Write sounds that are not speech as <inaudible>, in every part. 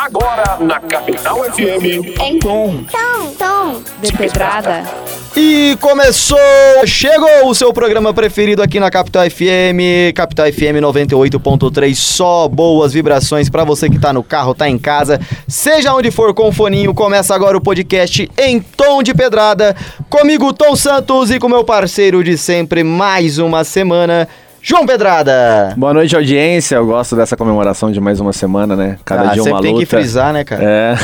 Agora na Capital FM. Em tom. Tom, tom. De pedrada. E começou! Chegou o seu programa preferido aqui na Capital FM, Capital FM 98.3, só boas vibrações para você que tá no carro, tá em casa, seja onde for com o foninho, começa agora o podcast em tom de pedrada, comigo Tom Santos e com meu parceiro de sempre, mais uma semana, João Pedrada! Boa noite, audiência. Eu gosto dessa comemoração de mais uma semana, né? Cada ah, dia uma sempre tem luta. que frisar, né, cara? É.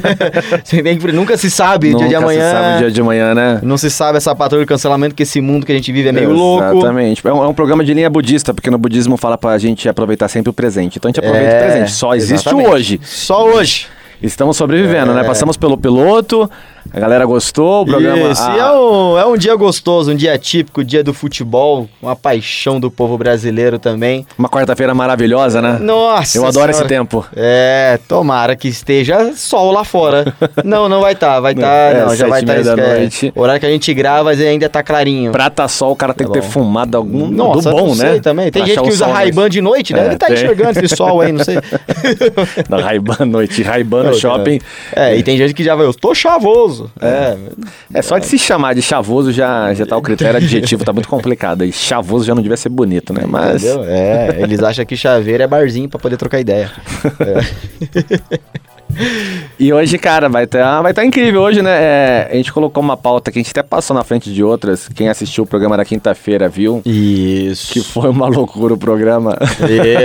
<laughs> Você tem que... Nunca se sabe, Nunca dia de amanhã... se sabe o dia de amanhã, né? Não se sabe essa patrulha de cancelamento, que esse mundo que a gente vive é meio louco. Exatamente. É um, é um programa de linha budista, porque no budismo fala pra gente aproveitar sempre o presente. Então a gente aproveita É, o presente. Só existe exatamente. o hoje. Só hoje. Estamos sobrevivendo, É. né? Passamos pelo piloto, a galera gostou, o programa. Isso, ah, é um, é um dia gostoso, um dia típico, dia do futebol, uma paixão do povo brasileiro também. Uma quarta-feira maravilhosa, né? Nossa Eu adoro esse tempo. É, tomara que esteja sol lá fora. <laughs> não, não vai estar, vai estar, É, não, já vai estar meia da noite. horário que a gente grava, ainda tá clarinho. Prata sol, o cara tem Tá que ter fumado algum Nossa, do bom, não né? sei também. Tem Pra gente que usa Ray-Ban de noite, É, deve estar tem. enxergando esse sol aí, não sei. <laughs> Ray-Ban à noite, Ray-Ban no shopping. É, e tem gente que já vai, eu tô chavoso. É, É só de se chamar de chavoso já, já tá o critério adjetivo, tá muito complicado. E chavoso já não devia ser bonito, né? Mas. Entendeu? É, eles acham que chaveiro é barzinho pra poder trocar ideia. <laughs> É. E hoje, cara, vai estar vai tá incrível. Hoje, né? é, a gente colocou uma pauta que a gente até passou na frente de outras. Quem assistiu o programa da quinta-feira viu. Isso. Que foi uma loucura o programa.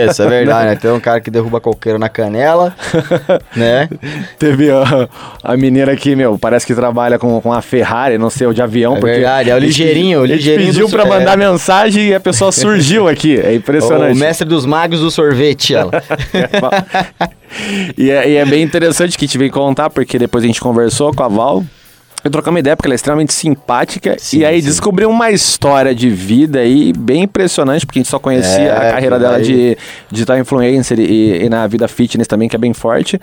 Isso, é verdade, né? Tem um cara que derruba coqueiro na canela, <laughs> né? Teve a, a menina que, meu, parece que trabalha com, com a Ferrari, não sei, o de avião. É verdade, é o ligeirinho, o ligeirinho pediu do- pra é. mandar mensagem e a pessoa surgiu aqui. É <laughs> impressionante. O mestre dos magos do sorvete, ela. <laughs> e, é, e é bem interessante que gente veio contar, porque depois a gente conversou com a Val. Eu trocamos uma ideia porque ela é extremamente simpática. Sim, e aí sim. descobriu uma história de vida aí bem impressionante, porque a gente só conhecia É, a carreira dela vai- de digital influencer e, e na vida fitness também, que é bem forte.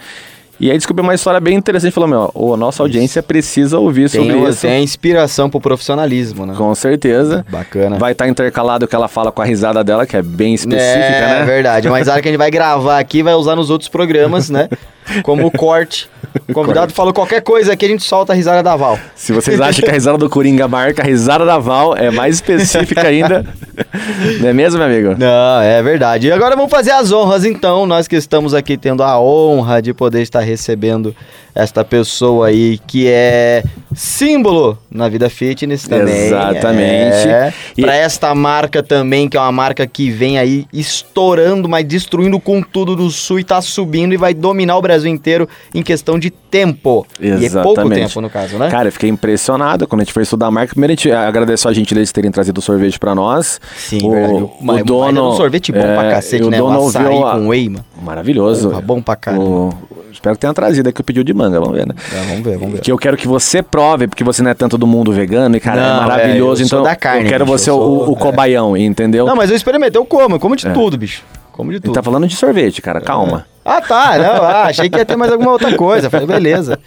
E aí descobriu uma história bem interessante. Falou, meu, a nossa audiência precisa ouvir Tem, sobre isso. tem inspiração pro profissionalismo, né? Com certeza. Bacana. Vai estar intercalado o que ela fala com a risada dela, que é bem específica, é, né? verdade. Mas a hora que a gente vai gravar aqui, vai usar nos outros programas, né? <laughs> Como corte. O convidado falou qualquer coisa aqui, a gente solta a risada da Val. Se vocês acham que a risada do Coringa marca, a risada da Val é mais específica ainda. <laughs> Não é mesmo, meu amigo? Não, é verdade. E agora vamos fazer as honras, então. Nós que estamos aqui tendo a honra de poder estar recebendo esta pessoa aí que é símbolo na vida fitness também. Exatamente. É. E- Pra esta marca também, que é uma marca que vem aí estourando, mas destruindo com tudo do sul e tá subindo e vai dominar o Brasil inteiro em questão de tempo. E é pouco Exatamente. tempo, no caso, né? Cara, eu fiquei impressionado quando a gente foi estudar a marca. Primeiro, a gente agradeceu a gente deles terem trazido o sorvete pra nós. Sim, o, verdade. o Mas- mas dono. é um sorvete bom pra é, cacete, e o né? dono O açaí ouviu a- com whey, mano. Maravilhoso. Porra, bom pra caramba. O- Espero que tenha trazido aqui o pedido de manga, vamos ver, né? É, vamos ver, vamos ver. Que eu quero que você prove, porque você não é tanto do mundo vegano e, cara, Não, é maravilhoso. é, eu então, carne, eu quero bicho, você eu o- sou- o, é. cobaião, entendeu? Não, mas eu experimentei, eu como, eu como de tudo, bicho. Como de Ele tudo. tá falando de sorvete, cara, calma. Ah, tá, não, ah, achei que ia ter mais alguma outra coisa. Falei, beleza.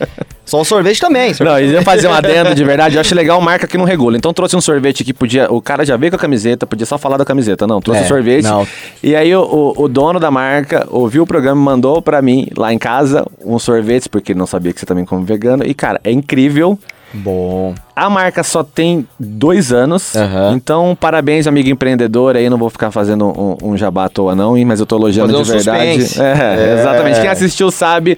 Só o sorvete também. sorvete. Não, eles iam fazer um adendo de verdade. Eu acho legal <laughs> marca que não regula. Então trouxe um sorvete que podia. O cara já veio com a camiseta, podia só falar da camiseta. Não, trouxe É, o sorvete. não. E aí o, o- o dono da marca ouviu o programa e mandou pra mim, lá em casa, uns sorvetes, porque ele não sabia que você também come vegano. E, cara, é incrível. Bom. A marca só tem dois anos. Aham. Então, parabéns, amigo empreendedor. Aí não vou ficar fazendo um, um jabá à toa, não, hein, mas eu tô elogiando Fazer de um verdade. <laughs> É, É. exatamente. Quem assistiu sabe.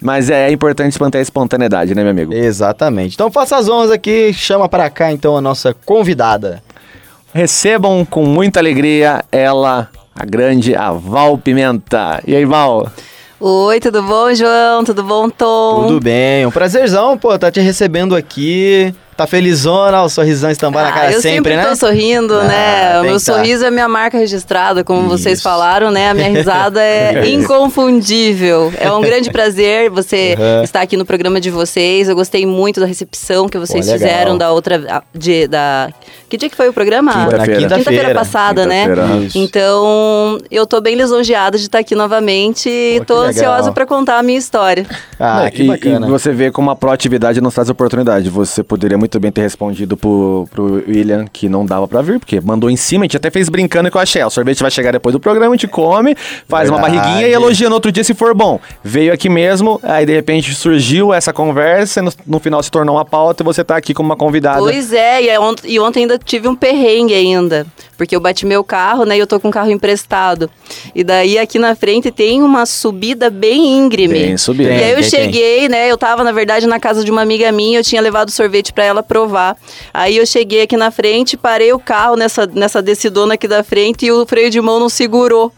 Mas é importante manter a espontaneidade, né, meu amigo? Exatamente. Então faça as honras aqui, chama pra cá então a nossa convidada. Recebam com muita alegria ela, a grande a Val Pimenta. E aí, Val? Oi, tudo bom, João? Tudo bom, Tom? Tudo bem, um prazerzão, pô, tá te recebendo aqui. Tá felizona, o sorrisão estambar na Ah, cara eu sempre, né? tô sorrindo, Ah, né? O meu tá. sorriso é minha marca registrada, como vocês Isso. falaram, né? A minha risada é <laughs> inconfundível. É um grande prazer você Uhum. estar aqui no programa de vocês. Eu gostei muito da recepção que vocês Pô, fizeram da outra de, da Que dia que foi o programa? Quinta- na Quinta-feira. quinta-feira. Quinta-feira passada, né? Quinta-feira. Isso. Então, eu tô bem lisonjeada de estar aqui novamente e tô ansiosa pra contar a minha história. Ah, Não, que e, bacana. e você vê como a proatividade nos traz oportunidade. Você poderia muito bem ter respondido pro, pro William que não dava pra vir, porque mandou em cima, a gente até fez brincando que eu achei. "Ah, O sorvete vai chegar depois do programa, a gente come, faz uma Verdade. barriguinha e elogia no outro dia se for bom. Veio aqui mesmo, aí de repente surgiu essa conversa, e no, no final se tornou uma pauta e você tá aqui como uma convidada. Pois é, e, é ont- e ontem ainda tive um perrengue ainda. Porque eu bati meu carro, né? E eu tô com um carro emprestado. E daí aqui na frente tem uma subida bem íngreme. Bem subida. E aí eu Tem, tem, cheguei, né? Eu tava, na verdade, na casa de uma amiga minha, eu tinha levado sorvete pra ela provar. Aí eu cheguei aqui na frente, parei o carro nessa, nessa descidona aqui da frente e o freio de mão não segurou.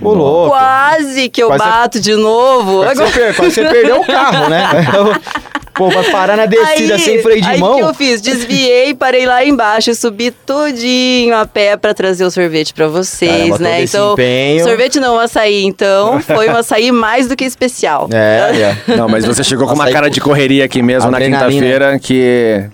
Ô, louco. Quase que eu Quase- bato de novo. Quase você, per- quase você perdeu o carro, né? <laughs> Pô, vai parar na descida sem freio de aí mão. que eu fiz? Desviei, parei lá embaixo e subi tudinho a pé pra trazer o sorvete pra vocês, Caramba, né? Então, empenho. sorvete não, açaí, então, foi um açaí mais do que especial. É, <laughs> é. Não, mas você chegou com uma Açaí cara de correria aqui mesmo na quinta-feira que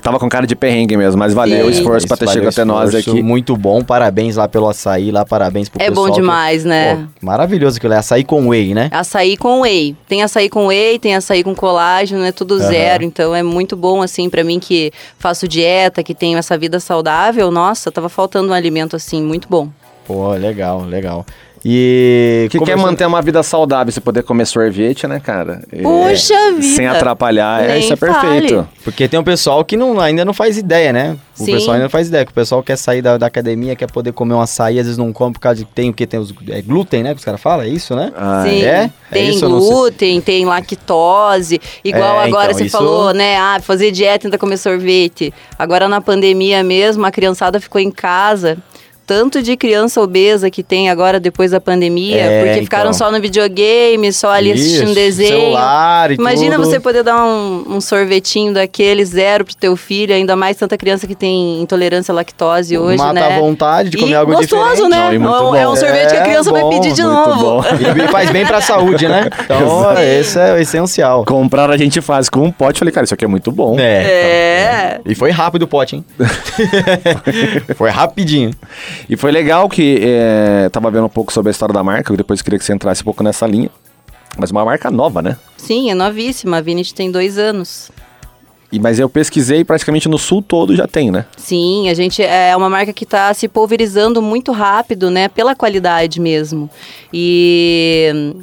tava com cara de perrengue mesmo, mas valeu o Sim. esforço pra ter chegado o até nós aqui. Muito bom, parabéns lá pelo açaí, lá parabéns pro É pessoal. bom que- demais, né? Pô, maravilhoso aquilo é açaí com whey, né? Açaí com whey. Tem açaí com whey, tem açaí com colágeno, é tudo Aham. zero. Então é muito bom, assim, pra mim que faço dieta, que tenho essa vida saudável. Nossa, tava faltando um alimento assim, muito bom. Pô, legal, legal. E Que quer conversando- manter uma vida saudável, você poder comer sorvete, né, cara? É, Puxa vida! Sem atrapalhar, é, Nem isso é perfeito. fale. Porque tem um pessoal que não, ainda não faz ideia, né? O Sim. pessoal ainda não faz ideia, que o pessoal quer sair da, da academia, quer poder comer um açaí, às vezes não come por causa de tem o que tem os é glúten, né? Que os caras falam, é isso, né? Ah, Sim, é? É tem isso, não sei. glúten, tem lactose. Igual É, agora então, você isso- falou, né? Ah, fazer dieta e ainda comer sorvete. Agora na pandemia mesmo, a criançada ficou em casa. Tanto de criança obesa que tem agora depois da pandemia, É, porque então. ficaram só no videogame, só ali assistindo Isso, desenho. celular e Imagina tudo. você poder dar um, um sorvetinho daquele zero pro teu filho, ainda mais tanta criança que tem intolerância à lactose hoje, Mata né? a vontade de comer e algo gostoso, diferente. né? Não, e muito é um bom. sorvete que a É, criança vai bom, pedir de novo. E faz bem pra saúde, né? <laughs> Então, esse é o essencial. Comprar a gente faz com um pote, falei, cara, isso aqui é muito bom. É. E foi rápido o pote, hein? <laughs> foi rapidinho. E foi legal que é, tava vendo um pouco sobre a história da marca, eu depois queria que você entrasse um pouco nessa linha. Mas uma marca nova, né? Sim, é novíssima. A Vinit tem dois anos. E, mas eu pesquisei praticamente no sul todo já tem, né? Sim, a gente é uma marca que está se pulverizando muito rápido, né? Pela qualidade mesmo. E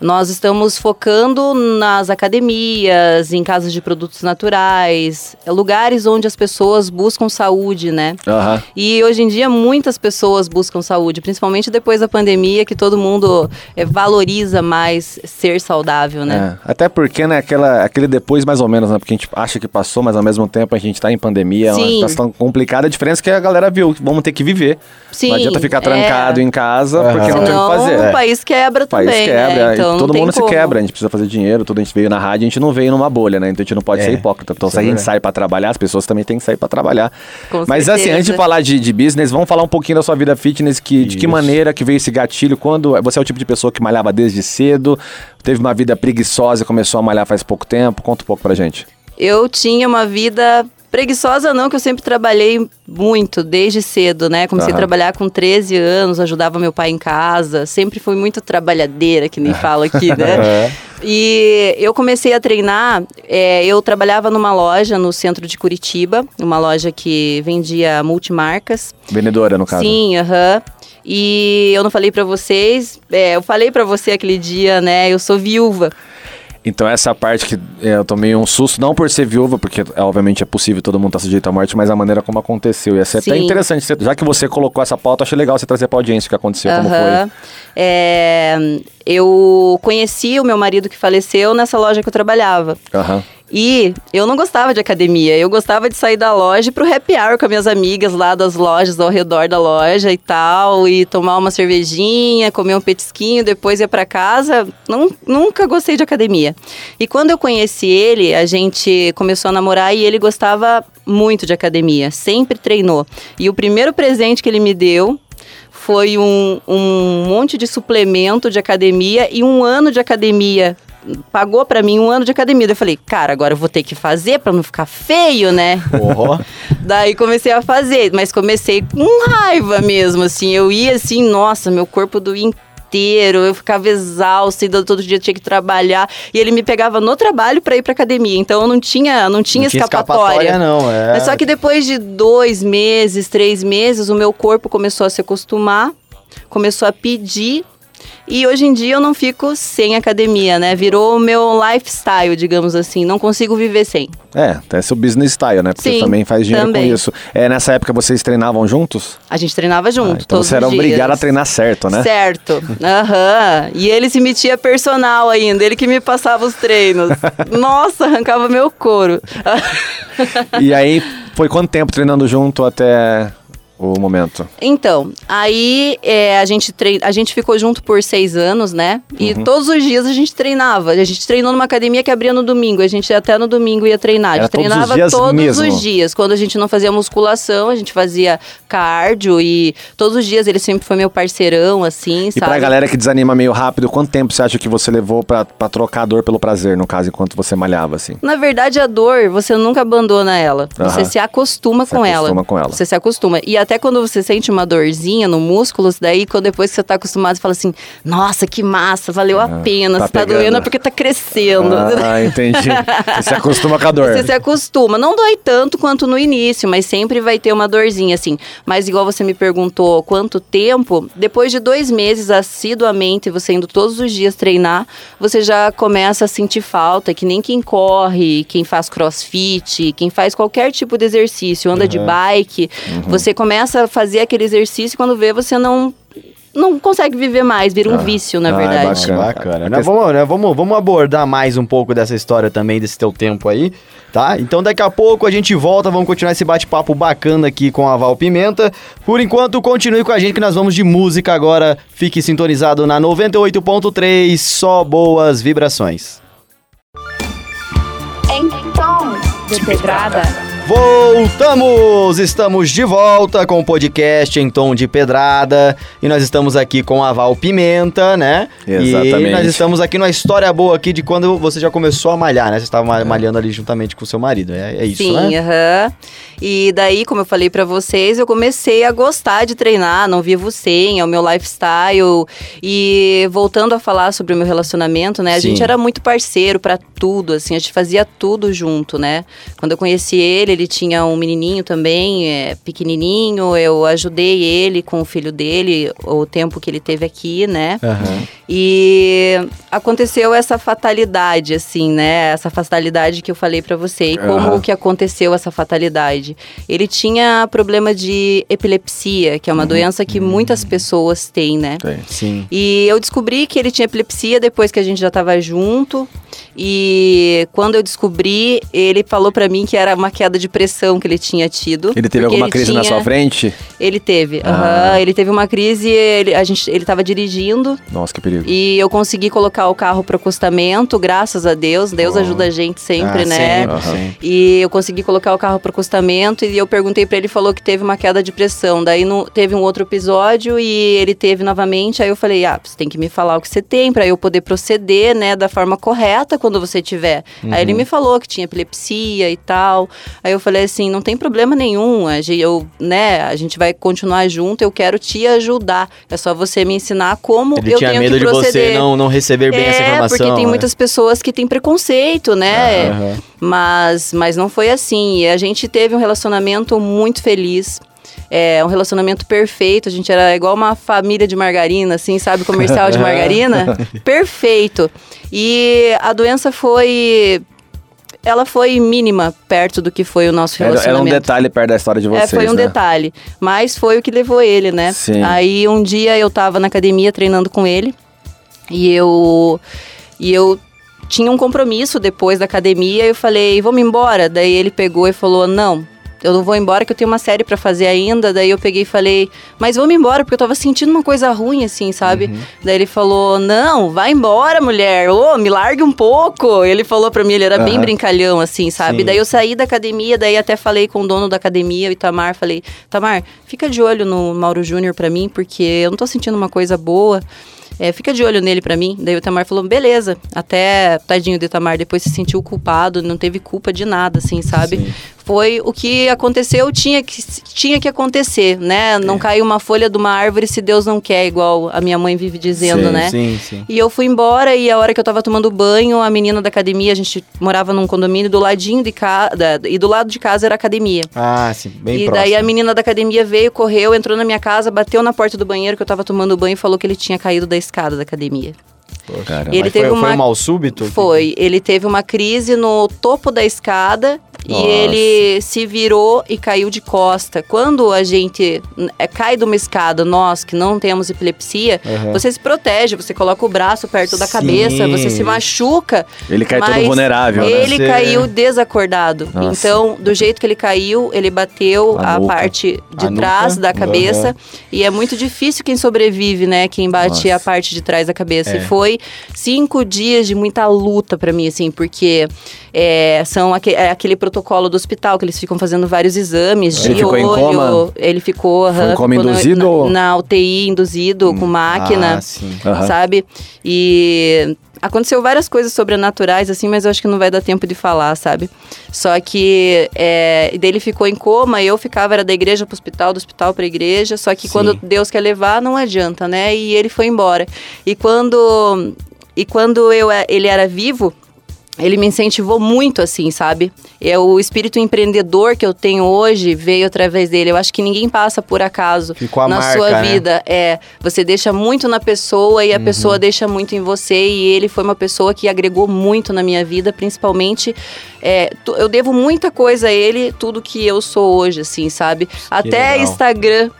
nós estamos focando nas academias, em casas de produtos naturais, lugares onde as pessoas buscam saúde, né? Aham. E hoje em dia muitas pessoas buscam saúde, principalmente depois da pandemia, que todo mundo eh, valoriza mais ser saudável, né? É, Até porque, né, aquela, aquele depois mais ou menos, né? Porque a gente acha que passou, mas ao mesmo tempo a gente tá em pandemia, é uma Sim. situação complicada. A diferença é que a galera viu, vamos ter que viver. Sim, não adianta ficar é. trancado em casa, porque não tem o que Senão fazer. o país quebra O país também, quebra, né? e Então, todo mundo se como. quebra, a gente precisa fazer dinheiro, tudo a gente veio na rádio, a gente não veio numa bolha, né? Então a gente não pode É, ser hipócrita. Então se a é gente sai pra trabalhar, as pessoas também têm que sair pra trabalhar. Com Mas assim, certeza. antes de falar de, de business, vamos falar um pouquinho da sua vida fitness, que, de que maneira que veio esse gatilho, quando você é o tipo de pessoa que malhava desde cedo, teve uma vida preguiçosa e começou a malhar faz pouco tempo, conta um pouco pra gente. Eu tinha uma vida preguiçosa não, que eu sempre trabalhei muito, desde cedo, né? Comecei Aham. a trabalhar com 13 anos, ajudava meu pai em casa, sempre fui muito trabalhadeira, que nem <laughs> fala aqui, né? E eu comecei a treinar, é, eu trabalhava numa loja no centro de Curitiba, uma loja que vendia multimarcas. Vendedora, no caso. Sim, aham. E eu não falei pra vocês, é, eu falei pra você aquele dia, né? Eu sou viúva. Então essa parte que é, eu tomei um susto, não por ser viúva, porque é, obviamente é possível todo mundo estar sujeito à morte, mas a maneira como aconteceu. Ia ser até interessante, você- já que você colocou essa pauta, achei legal você trazer pra audiência o que aconteceu, como Aham. foi. É, eu conheci o meu marido que faleceu nessa loja que eu trabalhava. Aham. E eu não gostava de academia, eu gostava de sair da loja ir pro happy hour com as minhas amigas lá das lojas, ao redor da loja e tal, e tomar uma cervejinha, comer um petisquinho, depois ia pra casa. Não, nunca gostei de academia. E quando eu conheci ele, a gente começou a namorar e ele gostava muito de academia, sempre treinou. E o primeiro presente que ele me deu foi um, um monte de suplemento de academia e um ano de academia pagou pra mim um ano de academia. Eu falei, cara, agora eu vou ter que fazer pra não ficar feio, né? <laughs> Daí comecei a fazer, mas comecei com raiva mesmo, assim. Eu ia assim, nossa, meu corpo doía inteiro, eu ficava exausta, e todo dia tinha que trabalhar. E ele me pegava no trabalho pra ir pra academia. Então eu não tinha, não tinha Não tinha escapatória. escapatória, não, é. Mas só que depois de dois meses, três meses, o meu corpo começou a se acostumar, começou a pedir. E hoje em dia eu não fico sem academia, né? Virou o meu lifestyle, digamos assim. Não consigo viver sem. É, até seu business style, né? Porque Sim, também faz dinheiro também. com isso. É, nessa época vocês treinavam juntos? A gente treinava junto, Ah, então você era obrigado a treinar certo, né? Certo. Aham. E ele se metia personal ainda, ele que me passava os treinos. <laughs> Nossa, arrancava meu couro. E aí, foi quanto tempo treinando junto até o momento? Então, aí é, a, gente trein... a gente ficou junto por seis anos, né? E Uhum. todos os dias a gente treinava. A gente treinou numa academia que abria no domingo. A gente até no domingo ia treinar. A Era gente todos os treinava dias todos os dias. Quando a gente não fazia musculação, a gente fazia cardio. E todos os dias ele sempre foi meu parceirão, assim, E sabe? pra galera que desanima meio rápido, quanto tempo você acha que você levou pra, pra trocar a dor pelo prazer, no caso, enquanto você malhava, assim? Na verdade, a dor, você nunca abandona ela. Você Aham. se acostuma Se com acostuma ela. com ela. Você se acostuma. E até quando você sente uma dorzinha no músculo, daí quando depois que você tá acostumado, você fala assim: Nossa, que massa, valeu a pena. tá se tá pegando. doendo é porque tá crescendo. Ah, entendi. Você se acostuma com a dor. Você se acostuma. Não dói tanto quanto no início, mas sempre vai ter uma dorzinha, assim. Mas igual você me perguntou quanto tempo, depois de dois meses assiduamente, você indo todos os dias treinar, você já começa a sentir falta, que nem quem corre, quem faz crossfit, quem faz qualquer tipo de exercício, anda de bike, você começa a fazer aquele exercício e quando vê, você não. Não consegue viver mais, vira um vício, na Ah, é verdade. bacana. Bacana. Né, vamos, né, vamos, vamos abordar mais um pouco dessa história também, desse teu tempo aí, tá? Então daqui a pouco a gente volta, vamos continuar esse bate-papo bacana aqui com a Val Pimenta. Por enquanto, continue com a gente que nós vamos de música agora. Fique sintonizado na 98.3, só boas vibrações. Em tom de pedrada. Voltamos! Estamos de volta com o podcast em tom de pedrada e nós estamos aqui com a Val Pimenta, né? E Exatamente. nós estamos aqui numa história boa aqui de quando você já começou a malhar, né? Você estava ma- malhando ali juntamente com o seu marido, é, é isso, Sim, né? aham. E daí, como eu falei pra vocês, eu comecei a gostar de treinar, não vivo sem, é o meu lifestyle. E voltando a falar sobre o meu relacionamento, né? A Sim. gente era muito parceiro pra tudo, assim, a gente fazia tudo junto, né? Quando eu conheci ele, ele tinha um menininho também, é, pequenininho, eu ajudei ele com o filho dele, o tempo que ele teve aqui, né? Aham. E aconteceu essa fatalidade, assim, né? Essa fatalidade que eu falei pra você. E como Aham. que aconteceu essa fatalidade? Ele tinha problema de epilepsia, que é uma doença que muitas pessoas têm, né? Tem. Sim. E eu descobri que ele tinha epilepsia depois que a gente já estava junto. E quando eu descobri, ele falou pra mim que era uma queda de pressão que ele tinha tido. Ele teve alguma ele crise na tinha- sua frente? Ele teve, Ah. aham. ele teve uma crise, ele, a gente, ele tava dirigindo Nossa, que perigo. e eu consegui colocar o carro pro acostamento, graças a Deus. Deus Oh. ajuda a gente sempre, Ah, né? sempre, sempre. E eu consegui colocar o carro pro acostamento e eu perguntei pra ele, falou que teve uma queda de pressão. Daí no- teve um outro episódio e ele teve novamente. Aí eu falei: "Ah, você tem que me falar o que você tem pra eu poder proceder, né, da forma correta quando você tiver". Aí ele me falou que tinha epilepsia e tal. Aí eu falei assim: "Não tem problema nenhum. A gente, eu, né, a gente vai continuar junto. Eu quero te ajudar. É só você me ensinar como Ele eu tinha tenho medo que de proceder". você não, não receber bem essa É, informação. porque tem né? muitas pessoas que têm preconceito, né? Aham. Mas, mas não foi assim. E a gente teve um relacionamento muito feliz. É, um relacionamento perfeito. A gente era igual uma família de margarina, assim, sabe? Comercial de <laughs> margarina. <laughs> Perfeito. E a doença foi. Ela foi mínima perto do que foi o nosso Era, relacionamento. era um detalhe perto da história de vocês, É, foi um né? detalhe. Mas foi o que levou ele, né? Sim. Aí um dia eu tava na academia treinando com ele. E eu. E eu tinha um compromisso depois da academia. Eu falei, vamos embora? Daí ele pegou e falou: não. Eu não vou embora que eu tenho uma série pra fazer ainda. Daí eu peguei e falei, mas vamos embora, porque eu tava sentindo uma coisa ruim, assim, sabe? Uhum. Daí ele falou, não, vai embora, mulher. Ô, me largue um pouco. Ele falou pra mim, ele era bem Aham. brincalhão, assim, sabe? Sim. Daí eu saí da academia, daí até falei com o dono da academia, o Itamar, falei, Itamar, fica de olho no Mauro Júnior pra mim, porque eu não tô sentindo uma coisa boa. é, fica de olho nele pra mim. Daí o Itamar falou, beleza. Até, tadinho do Itamar, depois se sentiu culpado, não teve culpa de nada, assim, sabe? Sim. Foi o que aconteceu, tinha que, tinha que acontecer, né? É. Não caiu uma folha de uma árvore se Deus não quer, igual a minha mãe vive dizendo, Sim, né? Sim, sim. E eu fui embora e a hora que eu tava tomando banho, a menina da academia, a gente morava num condomínio do ladinho de casa, e do lado de casa era a academia. Ah, sim, bem e próximo. daí a menina da academia veio, correu, entrou na minha casa, bateu na porta do banheiro que eu tava tomando banho e falou que ele tinha caído da escada da academia. Caramba. E ele teve foi, uma foi um mal súbito? Foi, ele teve uma crise no topo da escada Nossa. e ele se virou e caiu de costa. Quando a gente é, cai de uma escada, nós que não temos epilepsia, Aham. você se protege, você coloca o braço perto da Sim. cabeça, você se machuca. Ele cai todo vulnerável, né? Ele Você- caiu desacordado. Nossa. Então, do jeito que ele caiu, ele bateu A a, parte de A trás nuca? da cabeça. E é muito difícil quem sobrevive, né? Quem bate Nossa. a parte de trás da cabeça. É. E foi cinco dias de muita luta pra mim, assim, porque é, são aque- é aquele protocolo do hospital que eles ficam fazendo vários exames Ele de ficou em olho. coma? Ele ficou, Foi em ficou na- induzido na, ou- na UTI induzido com máquina Ah, sabe? E aconteceu várias coisas sobrenaturais, assim, mas eu acho que não vai dar tempo de falar, sabe? Só que é, e daí ele ficou em coma, eu ficava, era da igreja pro hospital, do hospital pra igreja, só que Sim. quando Deus quer levar, não adianta, né? E ele foi embora. E quando, e quando eu, ele era vivo, ele me incentivou muito, assim, sabe? É o espírito empreendedor que eu tenho hoje veio através dele. Eu acho que ninguém passa por acaso Ficou a na marca, sua né? vida. É, você deixa muito na pessoa e a Uhum. pessoa deixa muito em você. E ele foi uma pessoa que agregou muito na minha vida, principalmente. é, eu devo muita coisa a ele, tudo que eu sou hoje, assim, sabe? Até legal. Instagram.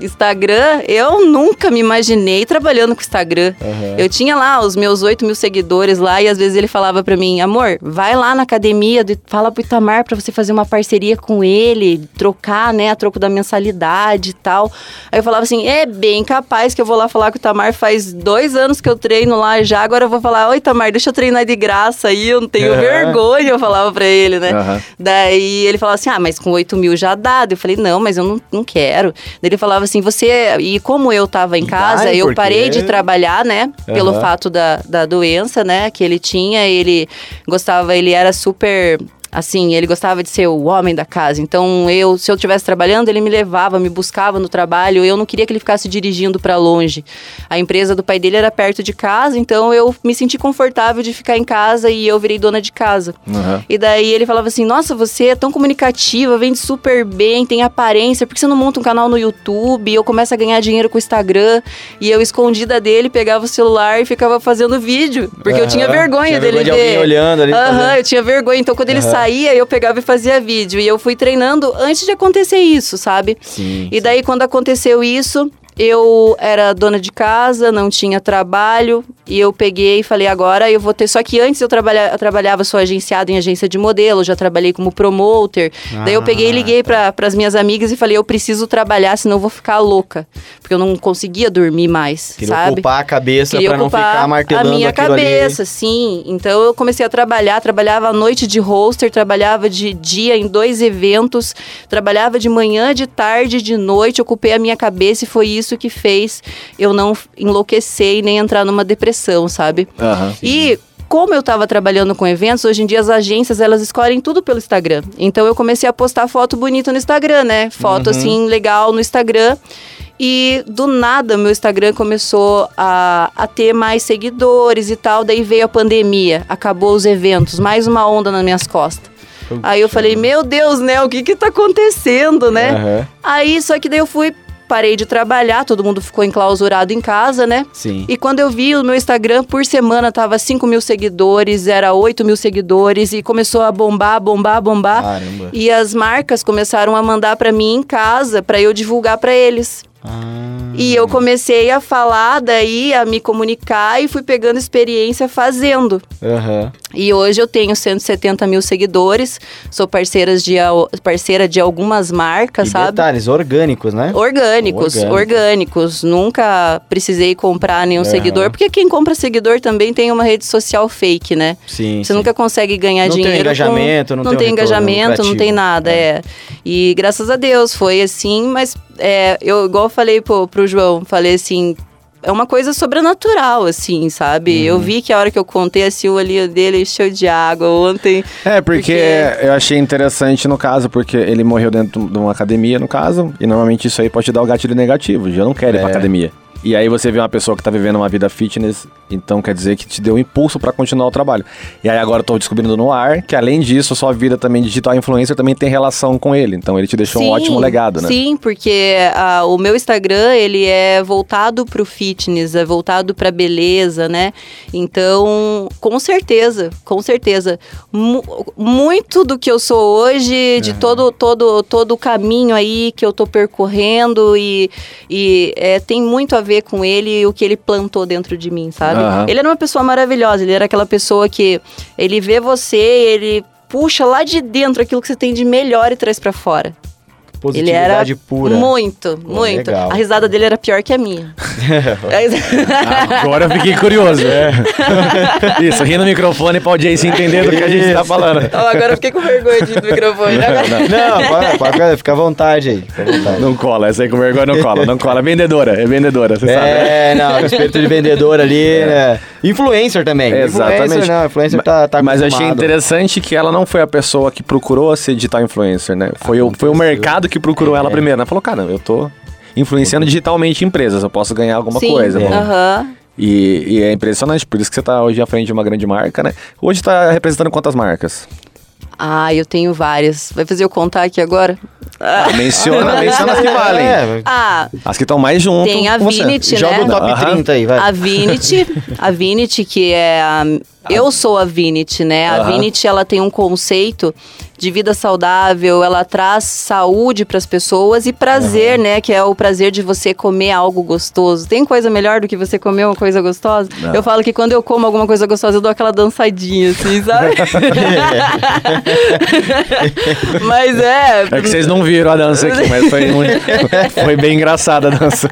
Instagram, eu nunca me imaginei trabalhando com Instagram. Aham. Eu tinha lá os meus 8 mil seguidores lá e às vezes ele falava pra mim, amor, vai lá na academia, de- fala pro Itamar pra você fazer uma parceria com ele, trocar, né, a troco da mensalidade e tal. Aí eu falava assim, é bem capaz que eu vou lá falar com o Itamar, faz dois anos que eu treino lá já, agora eu vou falar, oi Itamar, deixa eu treinar de graça aí, eu não tenho Aham. <laughs> vergonha, eu falava pra ele, né. Aham. Daí ele falava assim: Ah, mas com 8 mil já dá. Eu falei: Não, mas eu não, não quero. Daí ele falava assim: Você. E como eu tava em casa, eu porque- parei de trabalhar, né? Pelo Aham. fato da, da doença, né? Que ele tinha. Ele gostava, ele era super. Assim, ele gostava de ser o homem da casa. Então, eu, se eu estivesse trabalhando, ele me levava, me buscava no trabalho. Eu não queria que ele ficasse dirigindo para longe. A empresa do pai dele era perto de casa, então eu me senti confortável de ficar em casa e eu virei dona de casa. Aham. E daí ele falava assim: Nossa, você é tão comunicativa, vende super bem, tem aparência, por que você não monta um canal no YouTube? Eu começo a ganhar dinheiro com o Instagram. E eu, escondida dele, pegava o celular e ficava fazendo vídeo. Porque eu tinha vergonha Tinha dele vergonha de ver. olhando ali, Aham, fazendo. eu tinha vergonha. Então quando ele. Saía, eu pegava e fazia vídeo. E eu fui treinando antes de acontecer isso, sabe? Sim. E daí, quando aconteceu isso, eu era dona de casa, não tinha trabalho, e eu peguei e falei, agora eu vou ter. Só que antes eu, trabalha, eu trabalhava, sou agenciada em agência de modelo, já trabalhei como promoter. daí eu peguei e Ah, liguei para as minhas amigas e falei, eu preciso trabalhar, senão eu vou ficar louca. Porque eu não conseguia dormir mais, Queria sabe? ocupar a cabeça pra não ficar martelando a minha aquilo ali. cabeça, sim. Então eu comecei a trabalhar, trabalhava à noite de roster, trabalhava de dia em dois eventos, trabalhava de manhã, de tarde, de noite, ocupei a minha cabeça e foi isso que fez eu não enlouquecer e nem entrar numa depressão, sabe? Aham. E como eu estava trabalhando com eventos, hoje em dia as agências elas escolhem tudo pelo Instagram. Então eu comecei a postar foto bonita no Instagram, né? Foto assim legal no Instagram. E do nada meu Instagram começou a, a ter mais seguidores e tal. Daí veio a pandemia, acabou os eventos, mais uma onda nas minhas costas. Aí eu falei, meu Deus, né? O que que tá acontecendo, né? Aham. Aí só que daí eu fui, parei de trabalhar, todo mundo ficou enclausurado em casa, né? Sim. E quando eu vi o meu Instagram, por semana tava 5 mil seguidores, era 8 mil seguidores, e começou a bombar, bombar, bombar. Caramba. E as marcas começaram a mandar pra mim em casa pra eu divulgar pra eles. Ah. E eu comecei a falar, daí a me comunicar e fui pegando experiência fazendo. Aham. E hoje eu tenho 170 mil seguidores, sou parceiras de, parceira de algumas marcas, E sabe? detalhes orgânicos, né? Orgânicos, Orgânico. orgânicos. Nunca precisei comprar nenhum Aham. seguidor, porque quem compra seguidor também tem uma rede social fake, né? Sim. Você sim. nunca consegue ganhar Não tem dinheiro. engajamento, não tem tem engajamento, não lucrativo. tem nada, é. E graças a Deus foi assim, mas é, eu igual eu falei pro, pro João, falei assim. é uma coisa sobrenatural, assim, sabe? Eu vi que a hora que eu contei assim, o olhinho dele encheu de água ontem. É, porque, Porque- eu achei interessante no caso, porque ele morreu dentro de uma academia, no caso, e normalmente isso aí pode dar o gatilho negativo, eu não quero ir pra É. academia. E aí você vê uma pessoa que tá vivendo uma vida fitness, então quer dizer que te deu um impulso pra continuar o trabalho. E aí agora eu tô descobrindo no ar que além disso, a sua vida também digital influencer também tem relação com ele. Então ele te deixou um Sim, ótimo legado, né? Sim, porque ah, o meu Instagram, ele é voltado pro fitness, é voltado pra beleza, né? Então, com certeza, com certeza. Mu- muito do que eu sou hoje, de todo, todo, todo o caminho aí que eu tô percorrendo e, e é, tem muito a ver com ele e o que ele plantou dentro de mim, sabe? Aham. Ele era uma pessoa maravilhosa, ele era aquela pessoa que ele vê você, ele puxa lá de dentro aquilo que você tem de melhor e traz pra fora. Ele era Positividade pura. muito, Pô, muito. legal. A risada dele era pior que a minha. <laughs> Agora eu fiquei curioso. <laughs> Isso, ri no microfone pra audiência entender do que a gente tá falando. Ó, agora eu fiquei com vergonha de ir no microfone. Agora- Não, pode, pode, fica à vontade aí. Fica à vontade. Não cola, essa aí com vergonha não cola, não cola. É vendedora, é vendedora, você sabe. É, não, o espírito de vendedor ali, né? Influencer também. Exatamente. Influencer, não, influencer tá, tá Mas eu achei interessante que ela não foi a pessoa que procurou ser digital influencer, né? Foi, o, foi o mercado que procurou ela primeiro. Ela falou, cara, eu tô influenciando digitalmente empresas, eu posso ganhar alguma Sim, coisa. vamos- aham. E, e é impressionante, por isso que você tá hoje à frente de uma grande marca, né? Hoje tá representando quantas marcas? Ah, eu tenho várias. Vai fazer eu contar aqui agora? Ah, menciona, menciona as que valem. É, Ah, As que estão mais junto Tem a com você. Vinit, joga né? o top Aham. 30 aí, vai. A Vinit, a Vinit que é a, eu sou a Vinit, né? A Aham. Vinit ela tem um conceito de vida saudável, ela traz saúde para as pessoas e prazer, né? Que é o prazer de você comer algo gostoso. Tem coisa melhor do que você comer uma coisa gostosa? Não. Eu falo que quando eu como alguma coisa gostosa, eu dou aquela dançadinha, assim, <laughs> sabe? Mas é. É que vocês não viram a dança aqui, mas foi, muito- <laughs> foi bem engraçada a dança.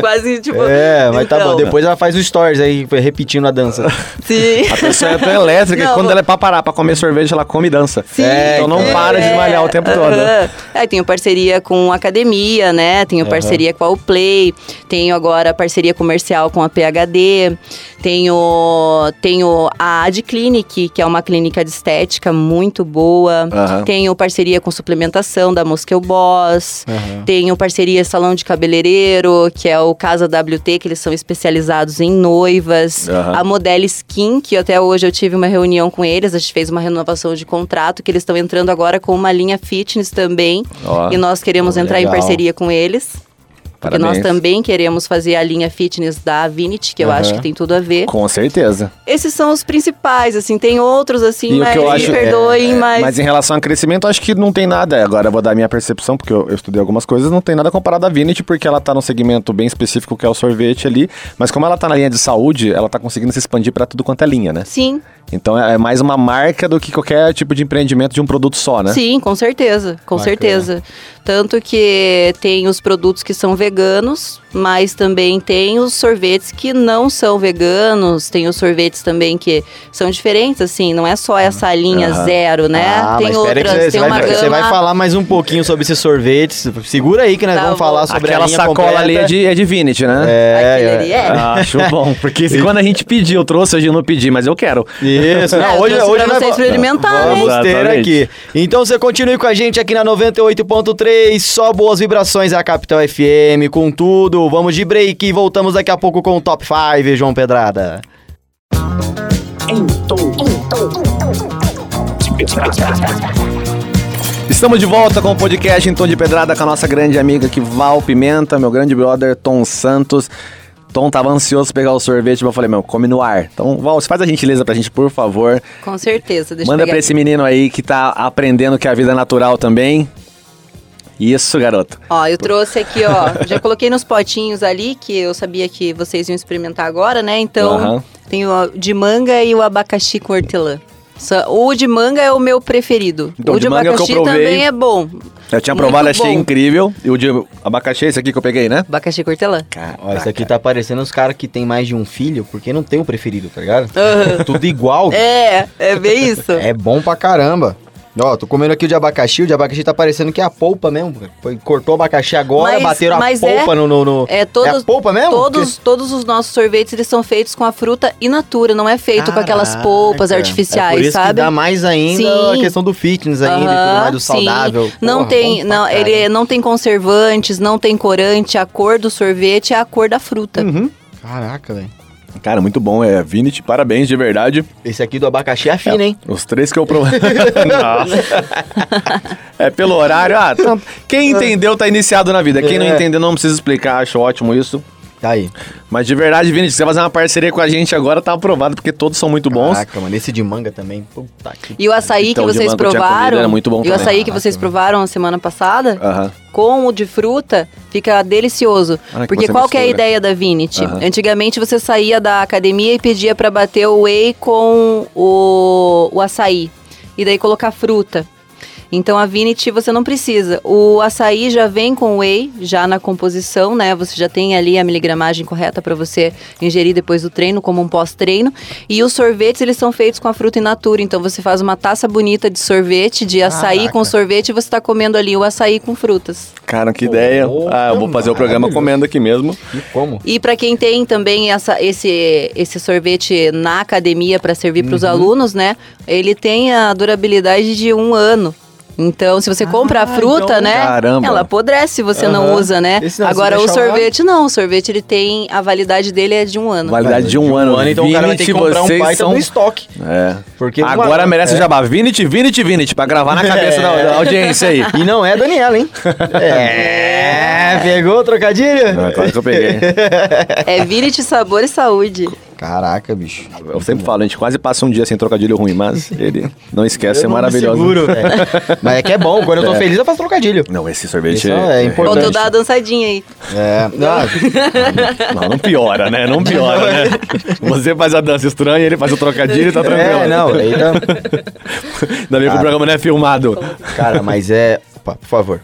Quase tipo. É, mas tá então, bom. Depois ela faz o stories aí, repetindo a dança. Sim. A pessoa é tão elétrica que Não, quando ela é pra parar pra comer sorvete, ela come e dança. Sim. então não É, para de malhar o tempo todo. É, tenho parceria com academia, né? Tenho parceria com a Play, tenho agora parceria comercial com a PHD, tenho, tenho a Ad Clinic, que é uma clínica de estética muito boa. Tenho parceria com suplementação da Mosqueu Boss. Tenho parceria salão de cabeleireiro, que é o Casa WT, que eles são especializados em noivas. A Model Skin, que até hoje eu tive uma reunião com eles, a gente fez uma renovação de contrato, que eles estão entrando agora com uma linha fitness também. Ó, e nós queremos entrar legal. em parceria com eles. Porque nós Parabéns. também queremos fazer a linha fitness da Avinity, que eu acho que tem tudo a ver. Com certeza. Esses são os principais, assim, tem outros assim, E mas que eu me acho- perdoem, mas... Mas em relação a crescimento, acho que não tem nada. Agora eu vou dar a minha percepção, porque eu, eu estudei algumas coisas, não tem nada comparado à Vinity, porque ela tá num segmento bem específico que é o sorvete ali. Mas como ela tá na linha de saúde, ela tá conseguindo se expandir pra tudo quanto é linha, né? Sim, Então é é mais uma marca do que qualquer tipo de empreendimento de um produto só, né? Sim, com certeza, com Bacana. certeza. Tanto que tem os produtos que são veganos, mas também tem os sorvetes que não são veganos, tem os sorvetes também que são diferentes, assim, não é só essa linha Aham. zero, né? Ah, tem outras, que você, tem uma vai, gama... você vai falar mais um pouquinho sobre esses sorvetes. Segura aí que nós Tá vamos bom. falar sobre Aquela a linha sacola completa. ali é de, é de Vinity, né? É, Aquele é. ali é. Acho bom, porque <laughs> quando a gente pediu, eu trouxe, hoje eu não pedi, mas eu quero. Isso, É, não, eu hoje, hoje pra nós você va- experimentar, né? vamos ter Exatamente. aqui. Então você continue com a gente aqui na 98.3, só boas vibrações é a Capital FM, com tudo. Vamos de break e voltamos daqui a pouco com o Top 5, João Pedrada. Estamos de volta com o podcast em Tom de Pedrada com a nossa grande amiga aqui, Val Pimenta, meu grande brother Tom Santos. Tom tava ansioso pra pegar o sorvete, mas eu falei, meu, come no ar. Então, Val, você faz a gentileza pra gente, por favor. Com certeza, deixa Manda eu pra pegar esse menino aí que tá aprendendo que a vida é natural também. Isso, garoto. Ó, eu trouxe aqui, ó. já coloquei nos potinhos ali, que eu sabia que vocês iam experimentar agora, né? Então, Aham. tem o de manga e o abacaxi com hortelã. O de manga é o meu preferido. Então, o de de manga que eu abacaxi provei. também é bom. Eu tinha Muito provado, achei bom. incrível. E o de abacaxi, esse aqui que eu peguei, né? Abacaxi com hortelã. Ó, isso aqui tá parecendo os caras que tem mais de um filho, porque não tem um preferido, tá ligado? Aham. Tudo igual. É, é bem isso. É bom pra caramba. Ó, tô comendo aqui o de abacaxi, o de abacaxi tá parecendo que é a polpa mesmo. Foi, cortou o abacaxi agora, Mas- bateram mas a polpa é- no, no, no- É, todos, É a polpa mesmo? Todos, todos os nossos sorvetes, eles são feitos com a fruta in natura, não é feito com aquelas polpas Caraca. artificiais, é por isso sabe? que dá mais ainda Sim. a questão do fitness ainda, e tudo Aham, mais do sim. saudável. Não Porra, tem, não, ele não tem conservantes, não tem corante, a cor do sorvete é a cor da fruta. Uhum. Caraca, velho. Cara, muito bom. É Vinit, parabéns, de verdade. Esse aqui do abacaxi é fino, hein? Os três que eu provei. <laughs> É pelo horário. Ah, quem entendeu tá iniciado na vida. Quem não É. entendeu não precisa explicar. Acho ótimo isso. Tá aí. Mas de verdade, Vini, se você fazer uma parceria com a gente agora, tá aprovado, porque todos são muito bons. Caraca, mano. Esse de manga também. Puta que... E o açaí Então, que vocês provaram, comido, era muito bom e o também. açaí que vocês provaram a semana passada, Aham. com o de fruta, fica delicioso. Olha que Porque qual que é a ideia da Vinity? Aham. Antigamente você saía da academia e pedia pra bater o whey com o, o açaí. E daí colocar fruta. Então a Vinity você não precisa. O açaí já vem com whey, já na composição, né? Você já tem ali a miligramagem correta para você ingerir depois do treino, como um pós-treino. E os sorvetes, eles são feitos com a fruta in natura. Então você faz uma taça bonita de sorvete, de açaí Caraca. com sorvete, e você tá comendo ali o açaí com frutas. Cara, que ideia. Porra, Ah, eu vou fazer o programa comendo aqui mesmo. E como? E para quem tem também essa, esse, esse sorvete na academia para servir para os Uhum. alunos, né? Ele tem a durabilidade de um ano. Então, se você compra a fruta, então- né? Caramba. Ela apodrece se você não Aham. usa, né? Não, Agora, o deixa lá. sorvete não. O sorvete, ele tem... A validade dele é de um ano. Validade de um, ano. então o cara vai ter que comprar um baita são... do estoque. É. Porque Agora uma- merece é. o jabá. Vinit, Vinit, Vinit, pra gravar na cabeça <laughs> É. da, da audiência aí. E não é Daniela, hein? <laughs> é, pegou o trocadilho? Não, é claro que eu peguei. É Vinit, sabor e saúde. Caraca, bicho. Eu sempre falo, a gente quase passa um dia sem trocadilho ruim, mas ele não esquece, é Eu não me maravilhoso. seguro, <laughs> velho. Mas é que é bom, quando eu tô feliz eu faço trocadilho. Não, esse sorvete Isso é importante. Faltou dar a dançadinha aí. É. Ah, <laughs> Não, não piora, né? Não piora, né? Você faz a dança estranha, ele faz o trocadilho e tá tranquilo. é, não, aí tá... <laughs> Ainda bem que o programa não é filmado. Cara, mas é... Opa, por favor.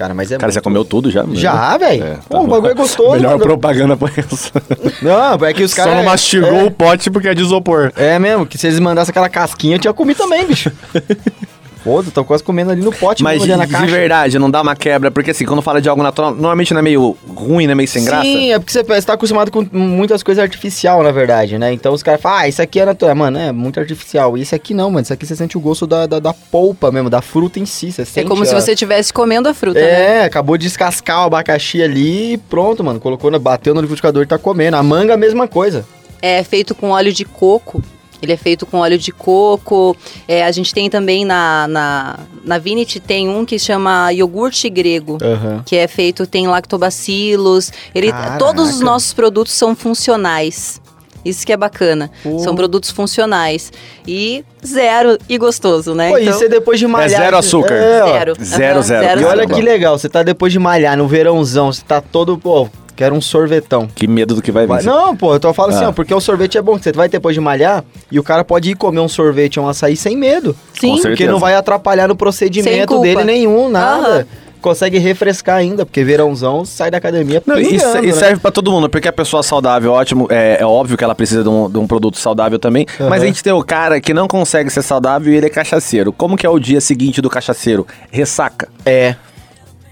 Cara, mas é Cara, você muito- comeu tudo já? Já, velho? É, tá Pô, o bagulho é gostoso, Melhor mano. propaganda pra isso. <laughs> Não, é que os Só caras... não mastigou é, o pote porque é de isopor. É mesmo, que se eles mandassem aquela casquinha, eu tinha comido também, bicho. <laughs> Foda, tô quase comendo ali no pote, Mas de, na de caixa. verdade, não dá uma quebra, porque assim, quando fala de algo natural, normalmente não é meio ruim, né? Meio sem graça. Sim, é porque você, você tá acostumado com muitas coisas artificial, na verdade, né? Então os caras falam, ah, isso aqui é natural. Mano, é muito artificial. E isso aqui não, mano. Isso aqui você sente o gosto da, da, da polpa mesmo, da fruta em si. Você É sente como se a- você estivesse comendo a fruta, né? É, acabou de descascar o abacaxi ali e pronto, mano. Colocou, bateu no liquidificador e tá comendo. A manga, a mesma coisa. é feito com óleo de coco. Ele é feito com óleo de coco. É, a gente tem também na, na, na Vinity tem um que chama iogurte grego. Aham. Que é feito, tem lactobacilos. Ele, Caraca. todos os nossos produtos são funcionais. Isso que é bacana. São produtos funcionais. E zero e gostoso, né? Pô, e você depois de malhar... zero açúcar. É, zero. Zero, Aham, zero. E olha que legal, você tá depois de malhar no verãozão, você tá todo, pô, quero um sorvetão. Que medo do que vai vir. Vai- Não, pô, eu tô falando assim, Ah. ó, porque o sorvete é bom, que você vai depois de malhar e o cara pode ir comer um sorvete ou um açaí sem medo. Sim. Porque não vai atrapalhar no procedimento dele nenhum, nada. Aham. Consegue refrescar ainda, porque verãozão sai da academia Não, e, pingando, se- e né? serve pra todo mundo, porque a pessoa saudável, ótimo, é, é óbvio que ela precisa de um, de um produto saudável também, Aham. mas a gente tem o cara que não consegue ser saudável e ele é cachaceiro. Como que é o dia seguinte do cachaceiro? Ressaca. É.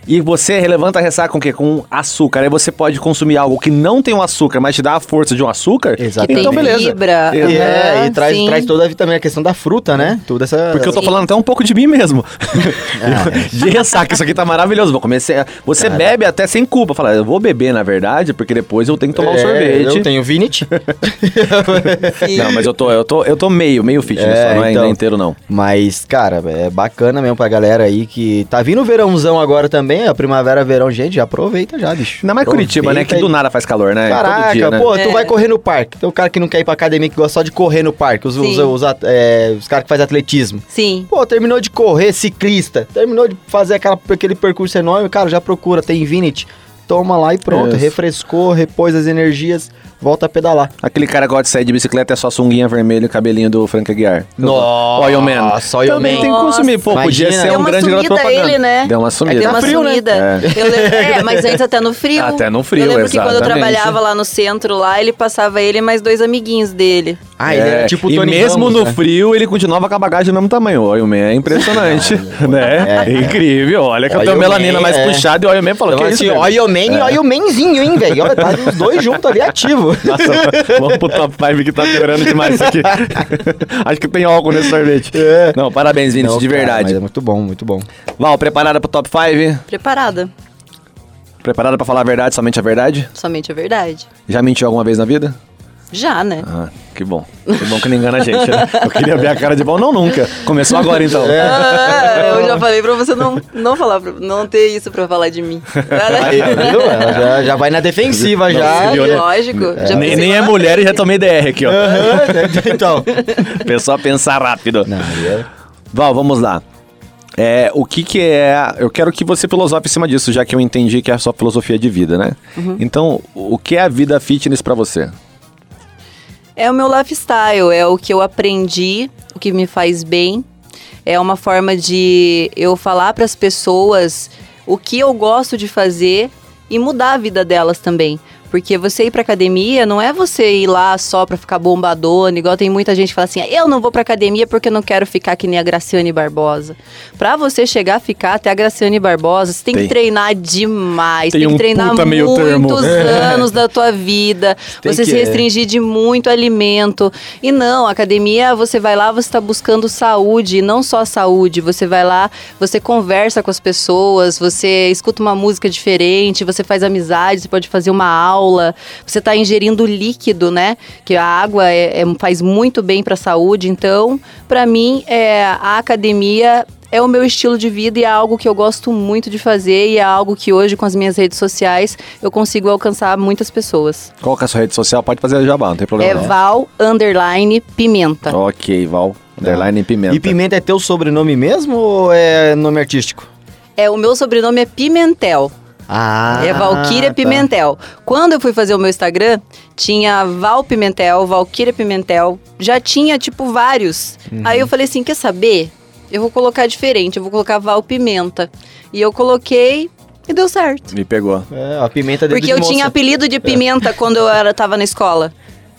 E você levanta a ressaca com o quê? Com açúcar. Aí você pode consumir algo que não tem um açúcar, mas te dá a força de um açúcar. Exatamente. Então, tem beleza. fibra. É, Aham, e traz, sim. traz toda a vitamina, a questão da fruta, né? Tudo essa. Porque eu tô Sim. falando até um pouco de mim mesmo. Ah, <laughs> <laughs> de ressaca, isso aqui tá maravilhoso. Vou começar. Você bebe até sem culpa. Fala, eu vou beber, na verdade, porque depois eu tenho que tomar um É, sorvete. Eu tenho Vinit. <laughs> Não, mas eu tô, eu tô, eu tô meio, meio fitness, É, só, não é então. ainda inteiro, não. Mas, cara, é bacana mesmo pra galera aí que tá vindo o verãozão agora também, a primavera, verão, gente, já aproveita já, bicho. Ainda mais Curitiba, né? Que do nada. faz calor, né? Caraca, Todo dia, né? pô, tu É. vai correr no parque. Tem o cara que não quer ir pra academia, que gosta só de correr no parque. Os, os, os, é, os caras que fazem atletismo. Sim. Pô, terminou de correr, ciclista. Terminou de fazer aquela, aquele percurso enorme, cara, já procura, tem Infinity. Toma lá e pronto. Isso. Refrescou, repôs as energias, volta a pedalar. Aquele cara que gosta de sair de bicicleta é só sunguinha vermelha e cabelinho do Frank Aguiar. Nossa, Oil Man. Oil Também Man. tem que consumir. Pô, podia ser Deu um uma grande garoto sumida propaganda. ele, né? Deu uma sumida. Deu uma frio, né? sumida. É. Eu lembro- é, mas antes até no frio. Até no frio, Eu lembro que quando eu exatamente. trabalhava lá no centro, lá, ele passava ele e mais dois amiguinhos dele. Ah, ele é tipo o e Tony mesmo Ramos, no né? frio, ele continuava com a bagagem do mesmo tamanho. O Man é impressionante, <laughs> né? É, incrível. Olha que eu tenho melanina mais é. puxada e o Man falou, que é assim, isso, ó, o Man e o Manzinho, hein, velho? Olha, Tá os dois juntos ali ativo. Nossa, vamos pro top 5 que tá piorando demais isso aqui. <laughs> Acho que tem álcool nesse sorvete. É. Não, parabéns, Vinícius, Não, de cara, verdade. mas é muito bom, muito bom. Val, preparada pro top 5? Preparada. Preparada pra falar a verdade, somente a verdade? Somente a verdade. Já mentiu alguma vez na vida? Já, né? Ah, que bom. Que bom que não engana a gente, né? Eu queria ver a cara de bom, não nunca. Começou agora então. É. Ah, eu já falei pra você não, não falar, pra- não ter isso pra falar de mim. Aí, <laughs> viu? Ela já, já vai na defensiva já. viu, né? Lógico. Já Nem, nem é mulher e já tomei DR aqui, ó. Aham, então. <laughs> Pessoal pensar rápido. Não, é- Val, vamos lá. É, o que que é... Eu quero que você filosofe em cima disso, já que eu entendi que é a sua filosofia de vida, né? Uhum. Então, o que é a vida fitness pra você? É o meu lifestyle, é o que eu aprendi, o que me faz bem. É uma forma de eu falar para as pessoas o que eu gosto de fazer e mudar a vida delas também. Porque você ir pra academia não é você ir lá só pra ficar bombadona, igual tem muita gente que fala assim: eu não vou pra academia porque eu não quero ficar que nem a Graciane Barbosa. Pra você chegar a ficar até a Graciane Barbosa, você tem, Tem. que treinar demais, Tem tem, um que treinar meio termo. muitos <laughs> anos da tua vida. Tem você se restringir de muito alimento. E não, academia, você vai lá, você está buscando saúde, e não só saúde. Você vai lá, você conversa com as pessoas, você escuta uma música diferente, você faz amizade, você pode fazer uma aula, você está ingerindo líquido, né? Que a água é- é- faz muito bem para a saúde. Então, para mim, é, a academia é o meu estilo de vida e é algo que eu gosto muito de fazer e é algo que hoje com as minhas redes sociais eu consigo alcançar muitas pessoas. Qual que é a sua rede social? Pode fazer jabá, não tem problema É não. Val underline pimenta. Ok, Val. Underline pimenta. E Pimenta é teu sobrenome mesmo ou é nome artístico? É o meu sobrenome é Pimentel. Ah, é Valquíria tá. Pimentel. Quando eu fui fazer o meu Instagram, tinha Val Pimentel, Valquíria Pimentel. Já tinha, tipo, vários. Uhum. Aí eu falei assim: quer saber? Eu vou colocar diferente, eu vou colocar Val Pimenta. E eu coloquei e deu certo. Me pegou. É, a pimenta Porque de eu tinha moça. apelido de pimenta quando eu era, tava na escola.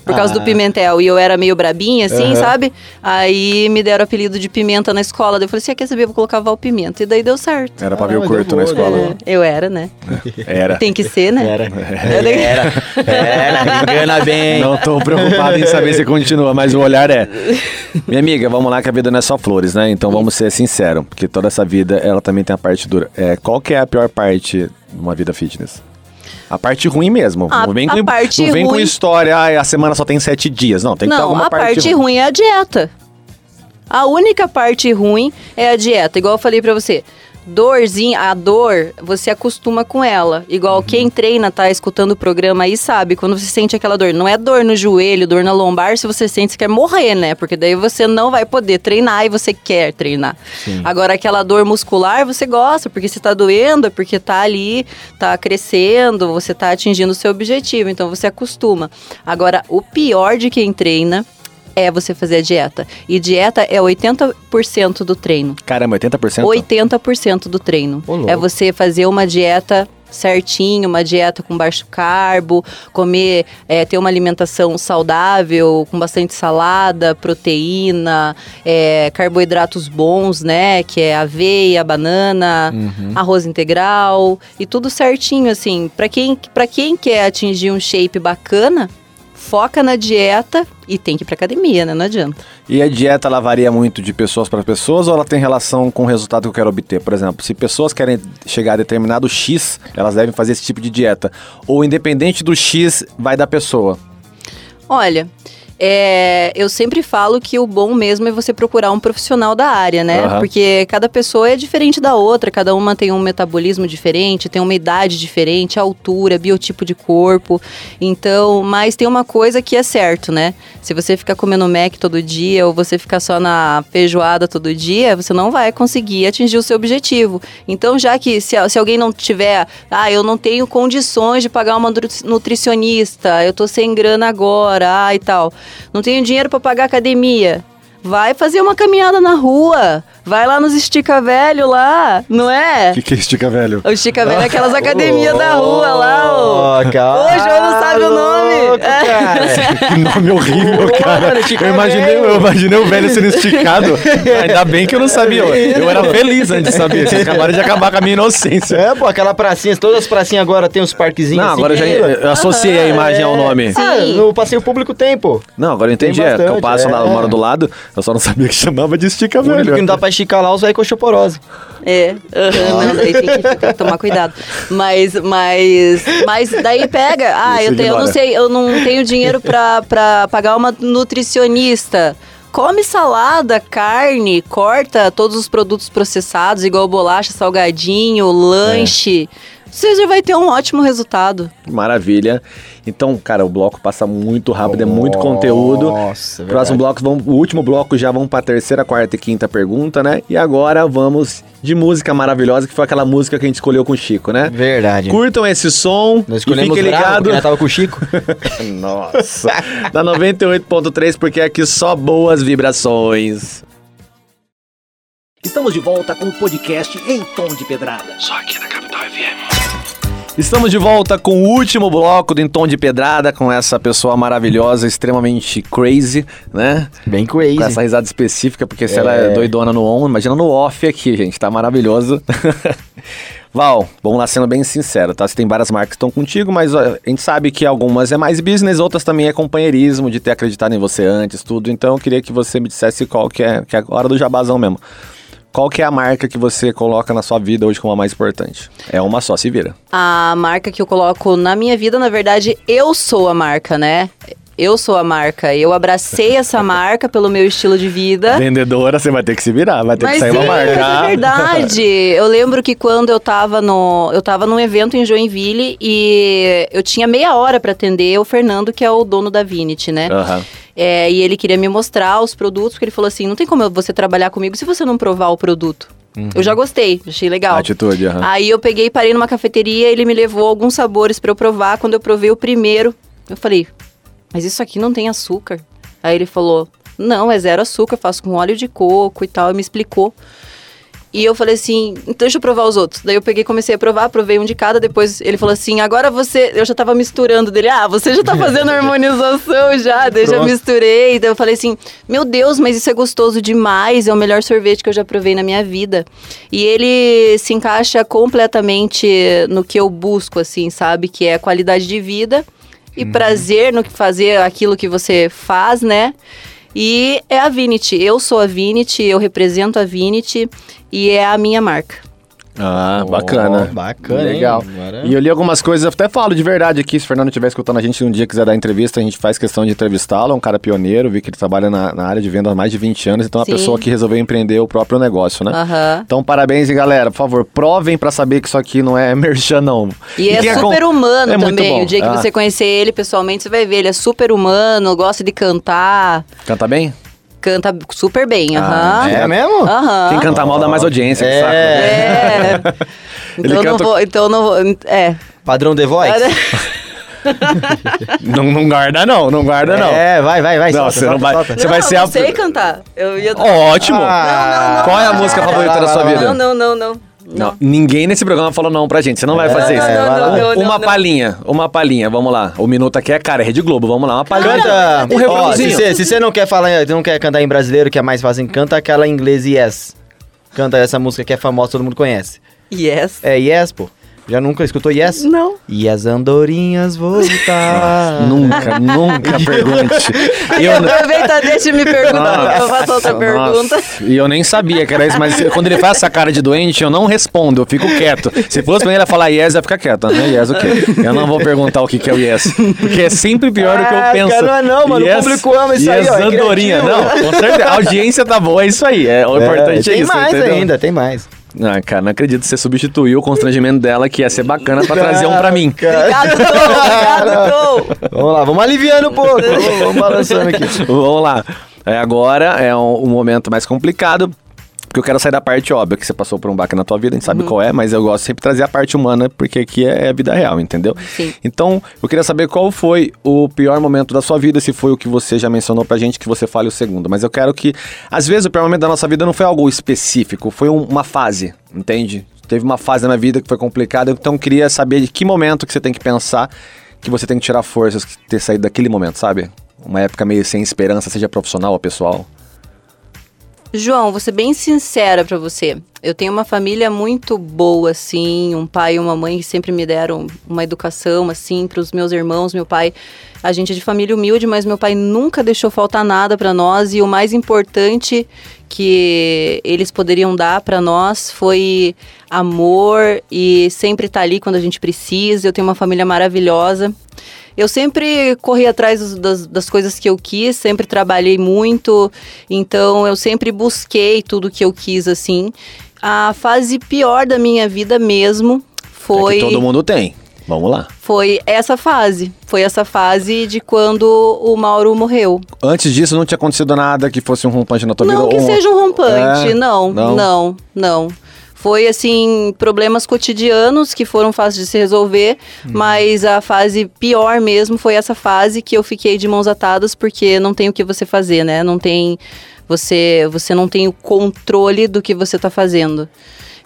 Por causa Ah. do Pimentel. E eu era meio brabinha, assim, Aham. sabe? Aí me deram apelido de pimenta na escola. Daí eu falei assim: ah, quer saber? Eu vou colocar Val Pimenta. E daí deu certo. Era pra Ah, ver o curto na escola. né? É, eu era, né? <laughs> Era. Tem que ser, né? Era. Era. Era. Era. <laughs> Engana bem. Não tô preocupado em saber se continua, mas o olhar é. Minha amiga, vamos lá que a vida não é só flores, né? Então vamos ser sinceros, porque toda essa vida ela também tem a parte dura. É, qual que é a pior parte de uma vida fitness? A parte ruim mesmo. A- não vem, com, parte não vem com ruim- história, ah, a semana só tem sete dias. Não, tem que ter Não, alguma a parte, parte ruim é a dieta. A única parte ruim é a dieta, igual eu falei pra você. Dorzinha, a dor, você acostuma com ela. Igual Uhum. quem treina, tá escutando o programa aí, sabe. Quando você sente aquela dor, não é dor no joelho, dor na lombar, se você sente, você quer morrer, né? Porque daí você não vai poder treinar e você quer treinar. Agora, aquela dor muscular, você gosta, porque você tá doendo, é porque tá ali, tá crescendo, você tá atingindo o seu objetivo. Então, você acostuma. Agora, o pior de quem treina é você fazer a dieta. E dieta é 80% do treino. Caramba, 80%? 80% do treino. Ô. É você fazer uma dieta certinho, uma dieta com baixo carbo, comer, é, ter uma alimentação saudável, com bastante salada, proteína, é, carboidratos bons, né? Que é aveia, banana, arroz integral e tudo certinho, assim. Para quem, pra quem quer atingir um shape bacana, foca na dieta e tem que ir pra academia, né? Não adianta. E a dieta ela varia muito de pessoas para pessoas ou ela tem relação com o resultado que eu quero obter? Por exemplo, se pessoas querem chegar a determinado X, elas devem fazer esse tipo de dieta. Ou independente do X, vai da pessoa. Olha, é, eu sempre falo que o bom mesmo é você procurar um profissional da área, né? Aham. Porque cada pessoa é diferente da outra, cada uma tem um metabolismo diferente, tem uma idade diferente, altura, biotipo de corpo. Então, mas tem uma coisa que é certo, né? Se você ficar comendo Mac todo dia ou você ficar só na feijoada todo dia, você não vai conseguir atingir o seu objetivo. Então, já que se, se alguém não tiver, ah, eu não tenho condições de pagar uma nutri- nutricionista, eu tô sem grana agora, ah, e tal. Não tenho dinheiro para pagar academia. Vai fazer uma caminhada na rua, Vai lá nos estica velho lá, não é? O que, que é estica, velho? O estica velho é aquelas <laughs> academias da rua lá, ô. Ó, cara. Ô, João não sabe o nome. louco, É. cara. Que nome horrível, cara. Eu imaginei, velho. eu imaginei o velho sendo esticado. Ainda bem que eu não sabia. Eu, eu era feliz antes de saber. Vocês acabaram de acabar com a minha inocência. É, pô, aquela pracinha, todas as pracinhas agora tem os parquezinhos Não, assim. agora eu já eu associei a imagem ao nome. Sim. Ah, no passeio público tem, pô. Não, agora eu entendi. Tem É, que eu bastante, passo lá, é. eu moro do lado, eu só não sabia que chamava de estica, O único velho. que não dá pra esticar lá, os velhos com osteoporose. É, aham, não, daí tem que tomar cuidado. Mas, mas, mas daí pega. Ah, eu, tenho, eu não sei, eu não tenho dinheiro pra, pra pagar uma nutricionista. Come salada, carne, corta todos os produtos processados, igual bolacha, salgadinho, lanche. Você já vai ter um ótimo resultado. Maravilha. Então, cara, o bloco passa muito rápido, é muito conteúdo. Nossa, é Próximo bloco, vamos, o último bloco já vamos pra terceira, quarta e quinta pergunta, né? E agora vamos de música maravilhosa, que foi aquela música que a gente escolheu com o Chico, né? Verdade. Curtam esse som Nós e fiquem bravo, ligados. porque nós tava com o Chico. <laughs> Nossa. da 98.3, porque aqui só boas vibrações. Estamos de volta com o podcast Em Tom de Pedrada. Estamos de volta com o último bloco do Em Tom de Pedrada, com essa pessoa maravilhosa, extremamente crazy, né? Bem crazy. Com essa risada específica, porque se ela É. é doidona no on, imagina no off aqui, gente, tá maravilhoso. <laughs> Val, vamos lá sendo bem sincero, tá? Você tem várias marcas que estão contigo, mas ó, a gente sabe que algumas é mais business, outras também é companheirismo, de ter acreditado em você antes, tudo. Então eu queria que você me dissesse qual que é, que é a hora do jabazão mesmo. Qual que é a marca que você coloca na sua vida hoje como a mais importante? É uma só, se vira. A marca que eu coloco na minha vida, na verdade, eu sou a marca, né? Eu sou a marca. Eu abracei essa <laughs> marca pelo meu estilo de vida. Vendedora, você vai ter que se virar, vai ter que Mas sair sim, uma marca. mas é verdade. Eu lembro que quando eu tava no, eu tava num evento em Joinville e eu tinha meia hora pra atender o Fernando, que é o dono da Vinity, né? Aham. É, e ele queria me mostrar os produtos, porque ele falou assim: não tem como você trabalhar comigo se você não provar o produto. Eu já gostei, achei legal. Atitude, aham. Aí eu peguei, parei numa cafeteria, ele me levou alguns sabores pra eu provar. Quando eu provei o primeiro, eu falei: "Mas isso aqui não tem açúcar?" Aí ele falou: "Não, é zero açúcar, faço com óleo de coco e tal", e me explicou. E eu falei assim, então deixa eu provar os outros. Daí eu peguei e comecei a provar, provei um de cada, depois ele falou assim, agora você... Eu já tava misturando dele, ah, você já tá <laughs> fazendo harmonização já, daí já misturei. Daí eu falei assim, meu Deus, mas isso é gostoso demais, é o melhor sorvete que eu já provei na minha vida. E ele se encaixa completamente no que eu busco, assim, sabe? Que é qualidade de vida e prazer no que fazer aquilo que você faz, né? E é a Vinity. Eu sou a Vinity, eu represento a Vinity e é a minha marca. Ah, Ó, bacana. bacana? Legal. Agora- E eu li algumas coisas, eu até falo de verdade aqui, se o Fernando estiver escutando a gente um dia quiser dar entrevista, a gente faz questão de entrevistá-lo, é um cara pioneiro, vi que ele trabalha na, na área de venda há mais de 20 anos, então é uma Sim. pessoa que resolveu empreender o próprio negócio, né? Aham. Então, parabéns e galera, por favor, provem pra saber que isso aqui não é <laughs> merchan, não. E, é quem super acom- humano É também. O dia que Ah. você conhecer ele pessoalmente, você vai ver. Ele é super humano, gosta de cantar, Canta bem? Canta super bem. Ah, Aham. É mesmo? Aham. Quem canta mal dá mais audiência, que É. saco. É. <laughs> Ele então, não canta- vou, então não vou. É. Padrão The Voice? <laughs> Não, não guarda não, não guarda não. É, vai, vai, vai. Não, solta, você não solta, vai- solta. Você vai não, ser eu a- não sei cantar. Eu ia... Ótimo! Ah, Qual é a música favorita da sua vida? Não, não, não, não. Não, ninguém nesse programa falou não pra gente. Você não vai fazer não, isso. não, não, não, não, uma não. palhinha, uma palhinha, vamos lá. O minuto aqui é cara, é Rede Globo, vamos lá, uma palhinha. Canta. Um refrãozinho. você se você não quer falar, não quer cantar em brasileiro, que é mais fácil, canta aquela em inglês Yes. Canta essa música que é famosa, todo mundo conhece. Yes. É Yes, pô. Já nunca escutou Yes? Não. E as andorinhas voltar. Nunca, nunca <laughs> pergunte. Eu, Aproveita, deixa eu me perguntar. Eu faço outra Nossa, pergunta. nossa. E eu nem sabia que era isso, mas quando ele faz essa cara de doente, eu não respondo, eu fico quieto. Se fosse pra ele falar yes, eu ia ficar quieto. Né? Yes, o quê? Eu não vou perguntar o que, que é o yes. Porque é sempre pior do que eu Ah, penso. não é não, mano. O público ama isso aí, yes, ó, é andorinha. criativo. Não, com certeza. A audiência tá boa, é isso aí. É, o importante é, tem isso. mais entendeu? ainda, tem mais. Ah, cara, não acredito que você substituiu o constrangimento dela, que ia ser bacana pra trazer um pra mim. Obrigado, Tom. Obrigado, Tom. Vamos lá, vamos aliviando um pouco. <laughs> vamos, vamos balançando aqui. Vamos lá. É, agora é um, um momento mais complicado. Porque eu quero sair da parte óbvia que você passou por um baque na tua vida, a gente sabe qual é, mas eu gosto sempre de trazer a parte humana, porque aqui é a vida real, entendeu? Sim. Então, eu queria saber qual foi o pior momento da sua vida, se foi o que você já mencionou pra gente, que você fale o segundo. Mas eu quero que, às vezes, o pior momento da nossa vida não foi algo específico, foi um- uma fase, entende? Teve uma fase na minha vida que foi complicada, então eu queria saber de que momento que você tem que pensar que você tem que tirar forças de ter saído daquele momento, sabe? Uma época meio sem esperança, seja profissional ou pessoal. João, vou ser bem sincera pra você. Eu tenho uma família muito boa, assim, um pai e uma mãe que sempre me deram uma educação, assim, pros meus irmãos. Meu pai, a gente é de família humilde, mas meu pai nunca deixou faltar nada pra nós. E o mais importante que eles poderiam dar pra nós foi amor e sempre estar ali quando a gente precisa. Eu tenho uma família maravilhosa. Eu sempre corri atrás dos- das, das coisas que eu quis, sempre trabalhei muito, então eu sempre busquei tudo que eu quis, assim. A fase pior da minha vida mesmo foi, É que todo mundo tem. Vamos lá. foi essa fase. Foi essa fase de quando o Mauro morreu. Antes disso, não tinha acontecido nada que fosse um rompante na tua não vida? que ou seja um rompante, É, não, não. não, não, Foi assim, problemas cotidianos que foram fáceis de se resolver, Uhum. mas a fase pior mesmo foi essa fase que eu fiquei de mãos atadas porque não tem o que você fazer, né? Não tem você você não tem o controle do que você tá fazendo.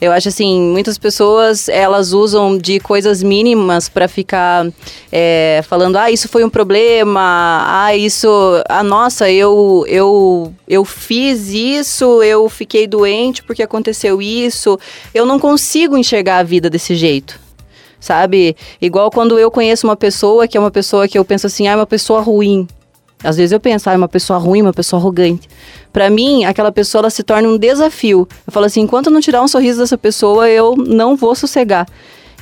Eu acho assim, muitas pessoas elas usam de coisas mínimas para ficar é, falando, ah, isso foi um problema, ah, isso, ah, nossa, eu, eu, eu fiz isso, eu fiquei doente porque aconteceu isso. Eu não consigo enxergar a vida desse jeito. Sabe? Igual quando eu conheço uma pessoa que é uma pessoa que eu penso assim, ah, é uma pessoa ruim. Às vezes eu penso, ah, é uma pessoa ruim, uma pessoa arrogante. Pra mim, aquela pessoa ela se torna um desafio. Eu falo assim, enquanto eu não tirar um sorriso dessa pessoa, eu não vou sossegar.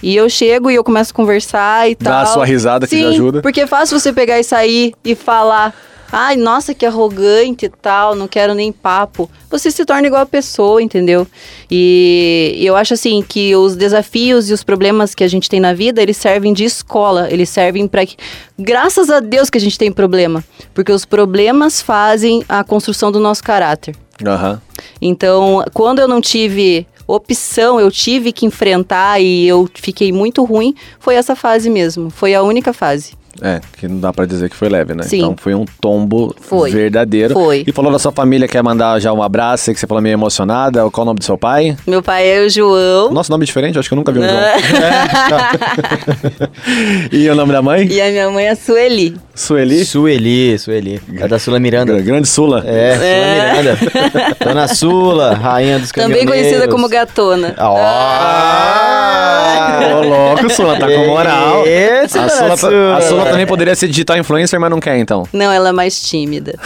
E eu chego e eu começo a conversar e Dá tal. a sua risada que Sim, já ajuda. porque é fácil você pegar e sair e falar, ai, nossa, que arrogante e tal, não quero nem papo. Você se torna igual a pessoa, entendeu? E eu acho assim que os desafios e os problemas que a gente tem na vida, eles servem de escola, eles servem para que graças a Deus que a gente tem problema, porque os problemas fazem a construção do nosso caráter. Aham. Então, quando eu não tive opção, eu tive que enfrentar e eu fiquei muito ruim, foi essa fase mesmo. Foi a única fase. É, que não dá pra dizer que foi leve, né? Sim. Então foi um tombo Foi. verdadeiro. Foi. E falou da sua família, quer mandar já um abraço, sei que você falou meio emocionada. Qual o nome do seu pai? Meu pai é o João. Nosso nome é diferente, acho que eu nunca vi um? João. <laughs> <laughs> e o nome da mãe? E a minha mãe é a Sueli. Sueli? Sueli, Sueli. É da Sula Miranda. Grande Sula. É, Sula Miranda. <laughs> Dona Sula, rainha dos Também caminhoneiros. conhecida como Gatona. Ah! Ô, louco, Sula, tá com moral. Esse, A dona Sula, a Sula também poderia ser digital influencer, mas não quer, então. Não, ela é mais tímida.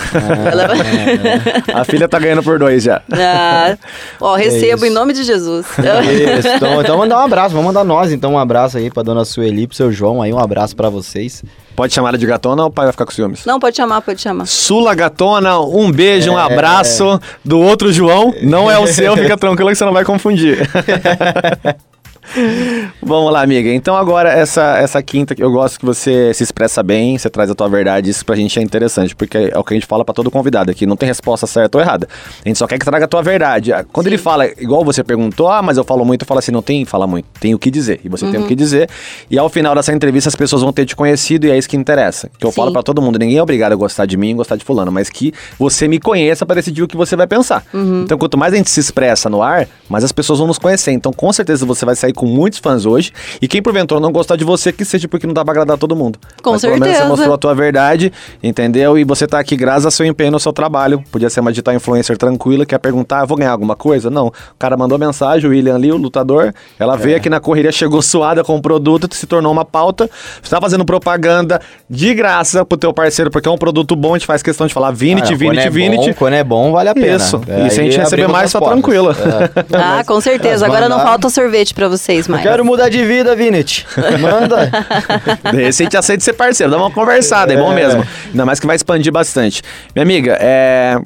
Ela... A filha tá ganhando por dois já. Ah, ó, recebo isso. em nome de Jesus. Isso, então, então mandar um abraço, vamos mandar nós então um abraço aí pra dona Sueli, pro seu João aí, um abraço pra vocês. Pode chamar ela de gatona ou o pai vai ficar com ciúmes? Não, pode chamar, pode chamar. Sula Gatona, um beijo, um abraço do outro João. Não é o seu, fica tranquilo que você não vai confundir. <laughs> <laughs> Vamos lá, amiga. Então agora essa, essa quinta, eu gosto que você se expressa bem, você traz a tua verdade, isso pra gente é interessante, porque é o que a gente fala pra todo convidado aqui, não tem resposta certa ou errada. A gente só quer que traga a tua verdade. Ah, Quando ele fala, igual você perguntou, ah, mas eu falo muito, eu falo assim, não tem fala muito, tem o que dizer. E você tem o que dizer. E ao final dessa entrevista as pessoas vão ter te conhecido e é isso que interessa. Que eu Sim. falo pra todo mundo, ninguém é obrigado a gostar de mim e gostar de fulano, mas que você me conheça pra decidir o que você vai pensar. Então quanto mais a gente se expressa no ar, mais as pessoas vão nos conhecer. Então com certeza você vai sair com muitos fãs hoje. E quem porventura não gostar de você, que seja porque não dá pra agradar todo mundo. Com Mas, Pelo menos você certeza. mostrou a tua verdade, entendeu? E você tá aqui graças ao seu empenho no seu trabalho. Podia ser uma digital influencer tranquila, quer perguntar, "Ah, vou ganhar alguma coisa? Não. O cara mandou mensagem, o William ali, o lutador. Ela É. veio aqui na correria, chegou suada com o produto, se tornou uma pauta. Você tá fazendo propaganda de graça pro teu parceiro, porque é um produto bom, a gente faz questão de falar Vinit, Ah, Vinit, quando é Vinit. Bom, quando é bom, vale a pena. Isso. É, E se a gente receber mais, as tá portas. tranquilo. É. Ah, com certeza. Agora não falta sorvete pra vocês mais. Quero mudar de vida, Vinit. Manda. <laughs> De repente a gente aceita ser parceiro, dá uma conversada, é bom É. mesmo. Ainda mais que vai expandir bastante. Minha amiga, é.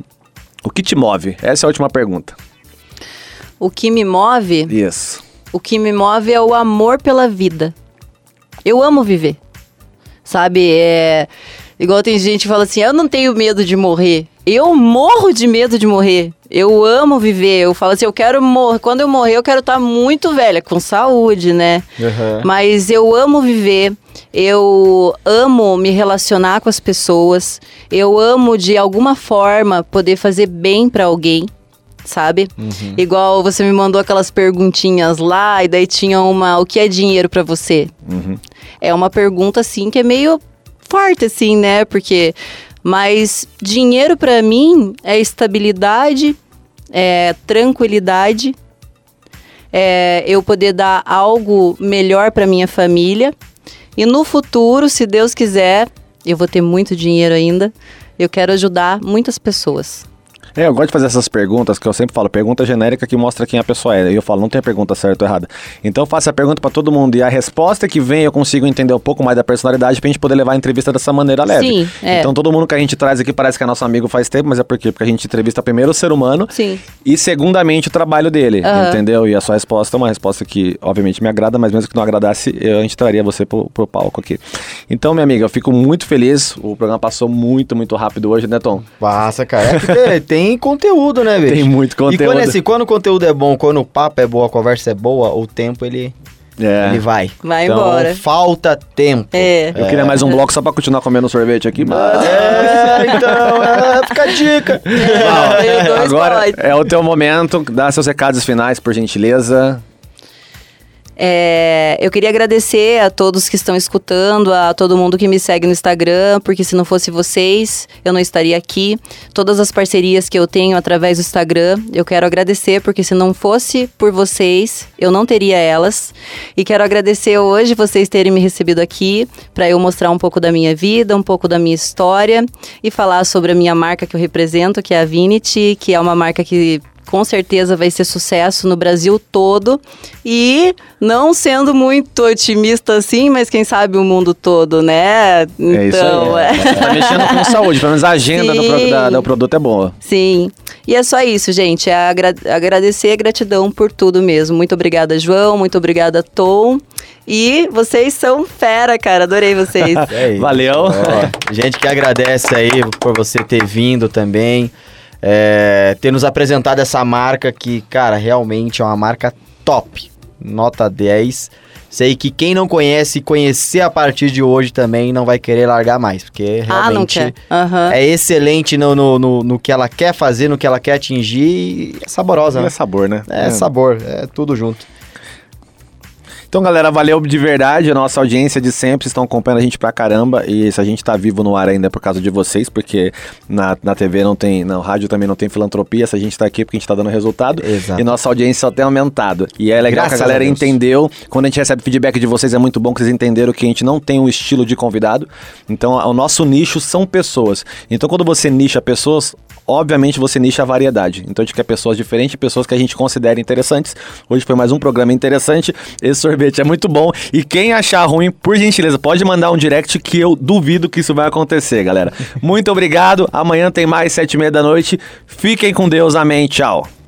O que te move? Essa é a última pergunta. O que me move, Isso. o que me move é o amor pela vida. Eu amo viver. Sabe, é, Igual tem gente que fala assim, eu não tenho medo de morrer. Eu morro de medo de morrer. Eu amo viver. Eu falo assim, eu quero morrer. Quando eu morrer, eu quero estar muito velha, com saúde, né? Uhum. Mas eu amo viver. Eu amo me relacionar com as pessoas. Eu amo, de alguma forma, poder fazer bem pra alguém sabe? Igual você me mandou aquelas perguntinhas lá e daí tinha uma, o que é dinheiro pra você? É uma pergunta assim que é meio forte assim, né? Porque mas dinheiro pra mim é estabilidade, é tranquilidade, é eu poder dar algo melhor pra minha família e no futuro, se Deus quiser, eu vou ter muito dinheiro ainda. Eu quero ajudar muitas pessoas. É, eu gosto de fazer essas perguntas que eu sempre falo, pergunta genérica que mostra quem a pessoa é. E eu falo, não tem pergunta certa ou errada. Então eu faço a pergunta pra todo mundo e a resposta que vem eu consigo entender um pouco mais da personalidade pra gente poder levar a entrevista dessa maneira leve. Sim, é. Então todo mundo que a gente traz aqui parece que é nosso amigo faz tempo, mas é por quê? Porque a gente entrevista primeiro o ser humano Sim. e segundamente o trabalho dele, Aham. entendeu? E a sua resposta é uma resposta que obviamente me agrada, mas mesmo que não agradasse, eu- a gente traria você pro, pro palco aqui. Então, minha amiga, eu fico muito feliz. O programa passou muito, muito rápido hoje, né, Tom? Passa, cara. É que tem, <laughs> tem conteúdo, né, bicho? Tem muito E quando, conteúdo. é assim, quando o conteúdo é bom, quando o papo é bom, a conversa é boa, o tempo ele, É. ele vai. Vai então, embora. falta tempo. É. Eu queria mais um bloco só pra continuar comendo sorvete aqui, mas. É, então, é, fica a dica. É, eu dois Agora pode. é o teu momento, dá seus recados finais, por gentileza. É, eu queria agradecer a todos que estão escutando, a todo mundo que me segue no Instagram, porque se não fosse vocês, eu não estaria aqui. Todas as parcerias que eu tenho através do Instagram, eu quero agradecer, porque se não fosse por vocês, eu não teria elas. E quero agradecer hoje vocês terem me recebido aqui para eu mostrar um pouco da minha vida, um pouco da minha história e falar sobre a minha marca que eu represento, que é a Vinity, que é uma marca que com certeza vai ser sucesso no Brasil todo. E não sendo muito otimista assim, mas quem sabe o mundo todo, né? É isso Então, aí. é. Tá mexendo com saúde, pelo menos a agenda do, pro- da- do produto é boa. Sim. E é só isso, gente. É agra- agradecer a gratidão por tudo mesmo. Muito obrigada, João. Muito obrigada, Tom. E vocês são fera, cara. Adorei vocês. <laughs> É. Valeu. Ó, gente que agradece aí por você ter vindo também, é, ter nos apresentado essa marca que, cara, realmente é uma marca top. Nota 10. Sei que quem não conhece, conhecer a partir de hoje também não vai querer largar mais, porque ah, realmente quer. Aham. é excelente no, no, no, no que ela quer fazer, no que ela quer atingir e é saborosa, É né? sabor, né? É sabor, é tudo junto. Então, galera, valeu de verdade. A nossa audiência de sempre estão acompanhando a gente pra caramba. E se a gente tá vivo no ar ainda é por causa de vocês, porque na, na TV não tem, na rádio também não tem filantropia. Se a gente tá aqui é porque a gente tá dando resultado. Exato. E nossa audiência só tem aumentado. E é legal Graças que a galera a entendeu. Quando a gente recebe feedback de vocês, é muito bom que vocês entenderam que a gente não tem um estilo de convidado. Então, o nosso nicho são pessoas. Então, quando você nicha pessoas, obviamente você nicha a variedade. Então, a gente quer pessoas diferentes, pessoas que a gente considera interessantes. Hoje foi mais um programa interessante. Esse sorvete é muito bom. E quem achar ruim, por gentileza, pode mandar um direct que eu duvido que isso vai acontecer, galera. Muito obrigado. Amanhã tem mais sete e meia da noite. Fiquem com Deus. Amém. Tchau.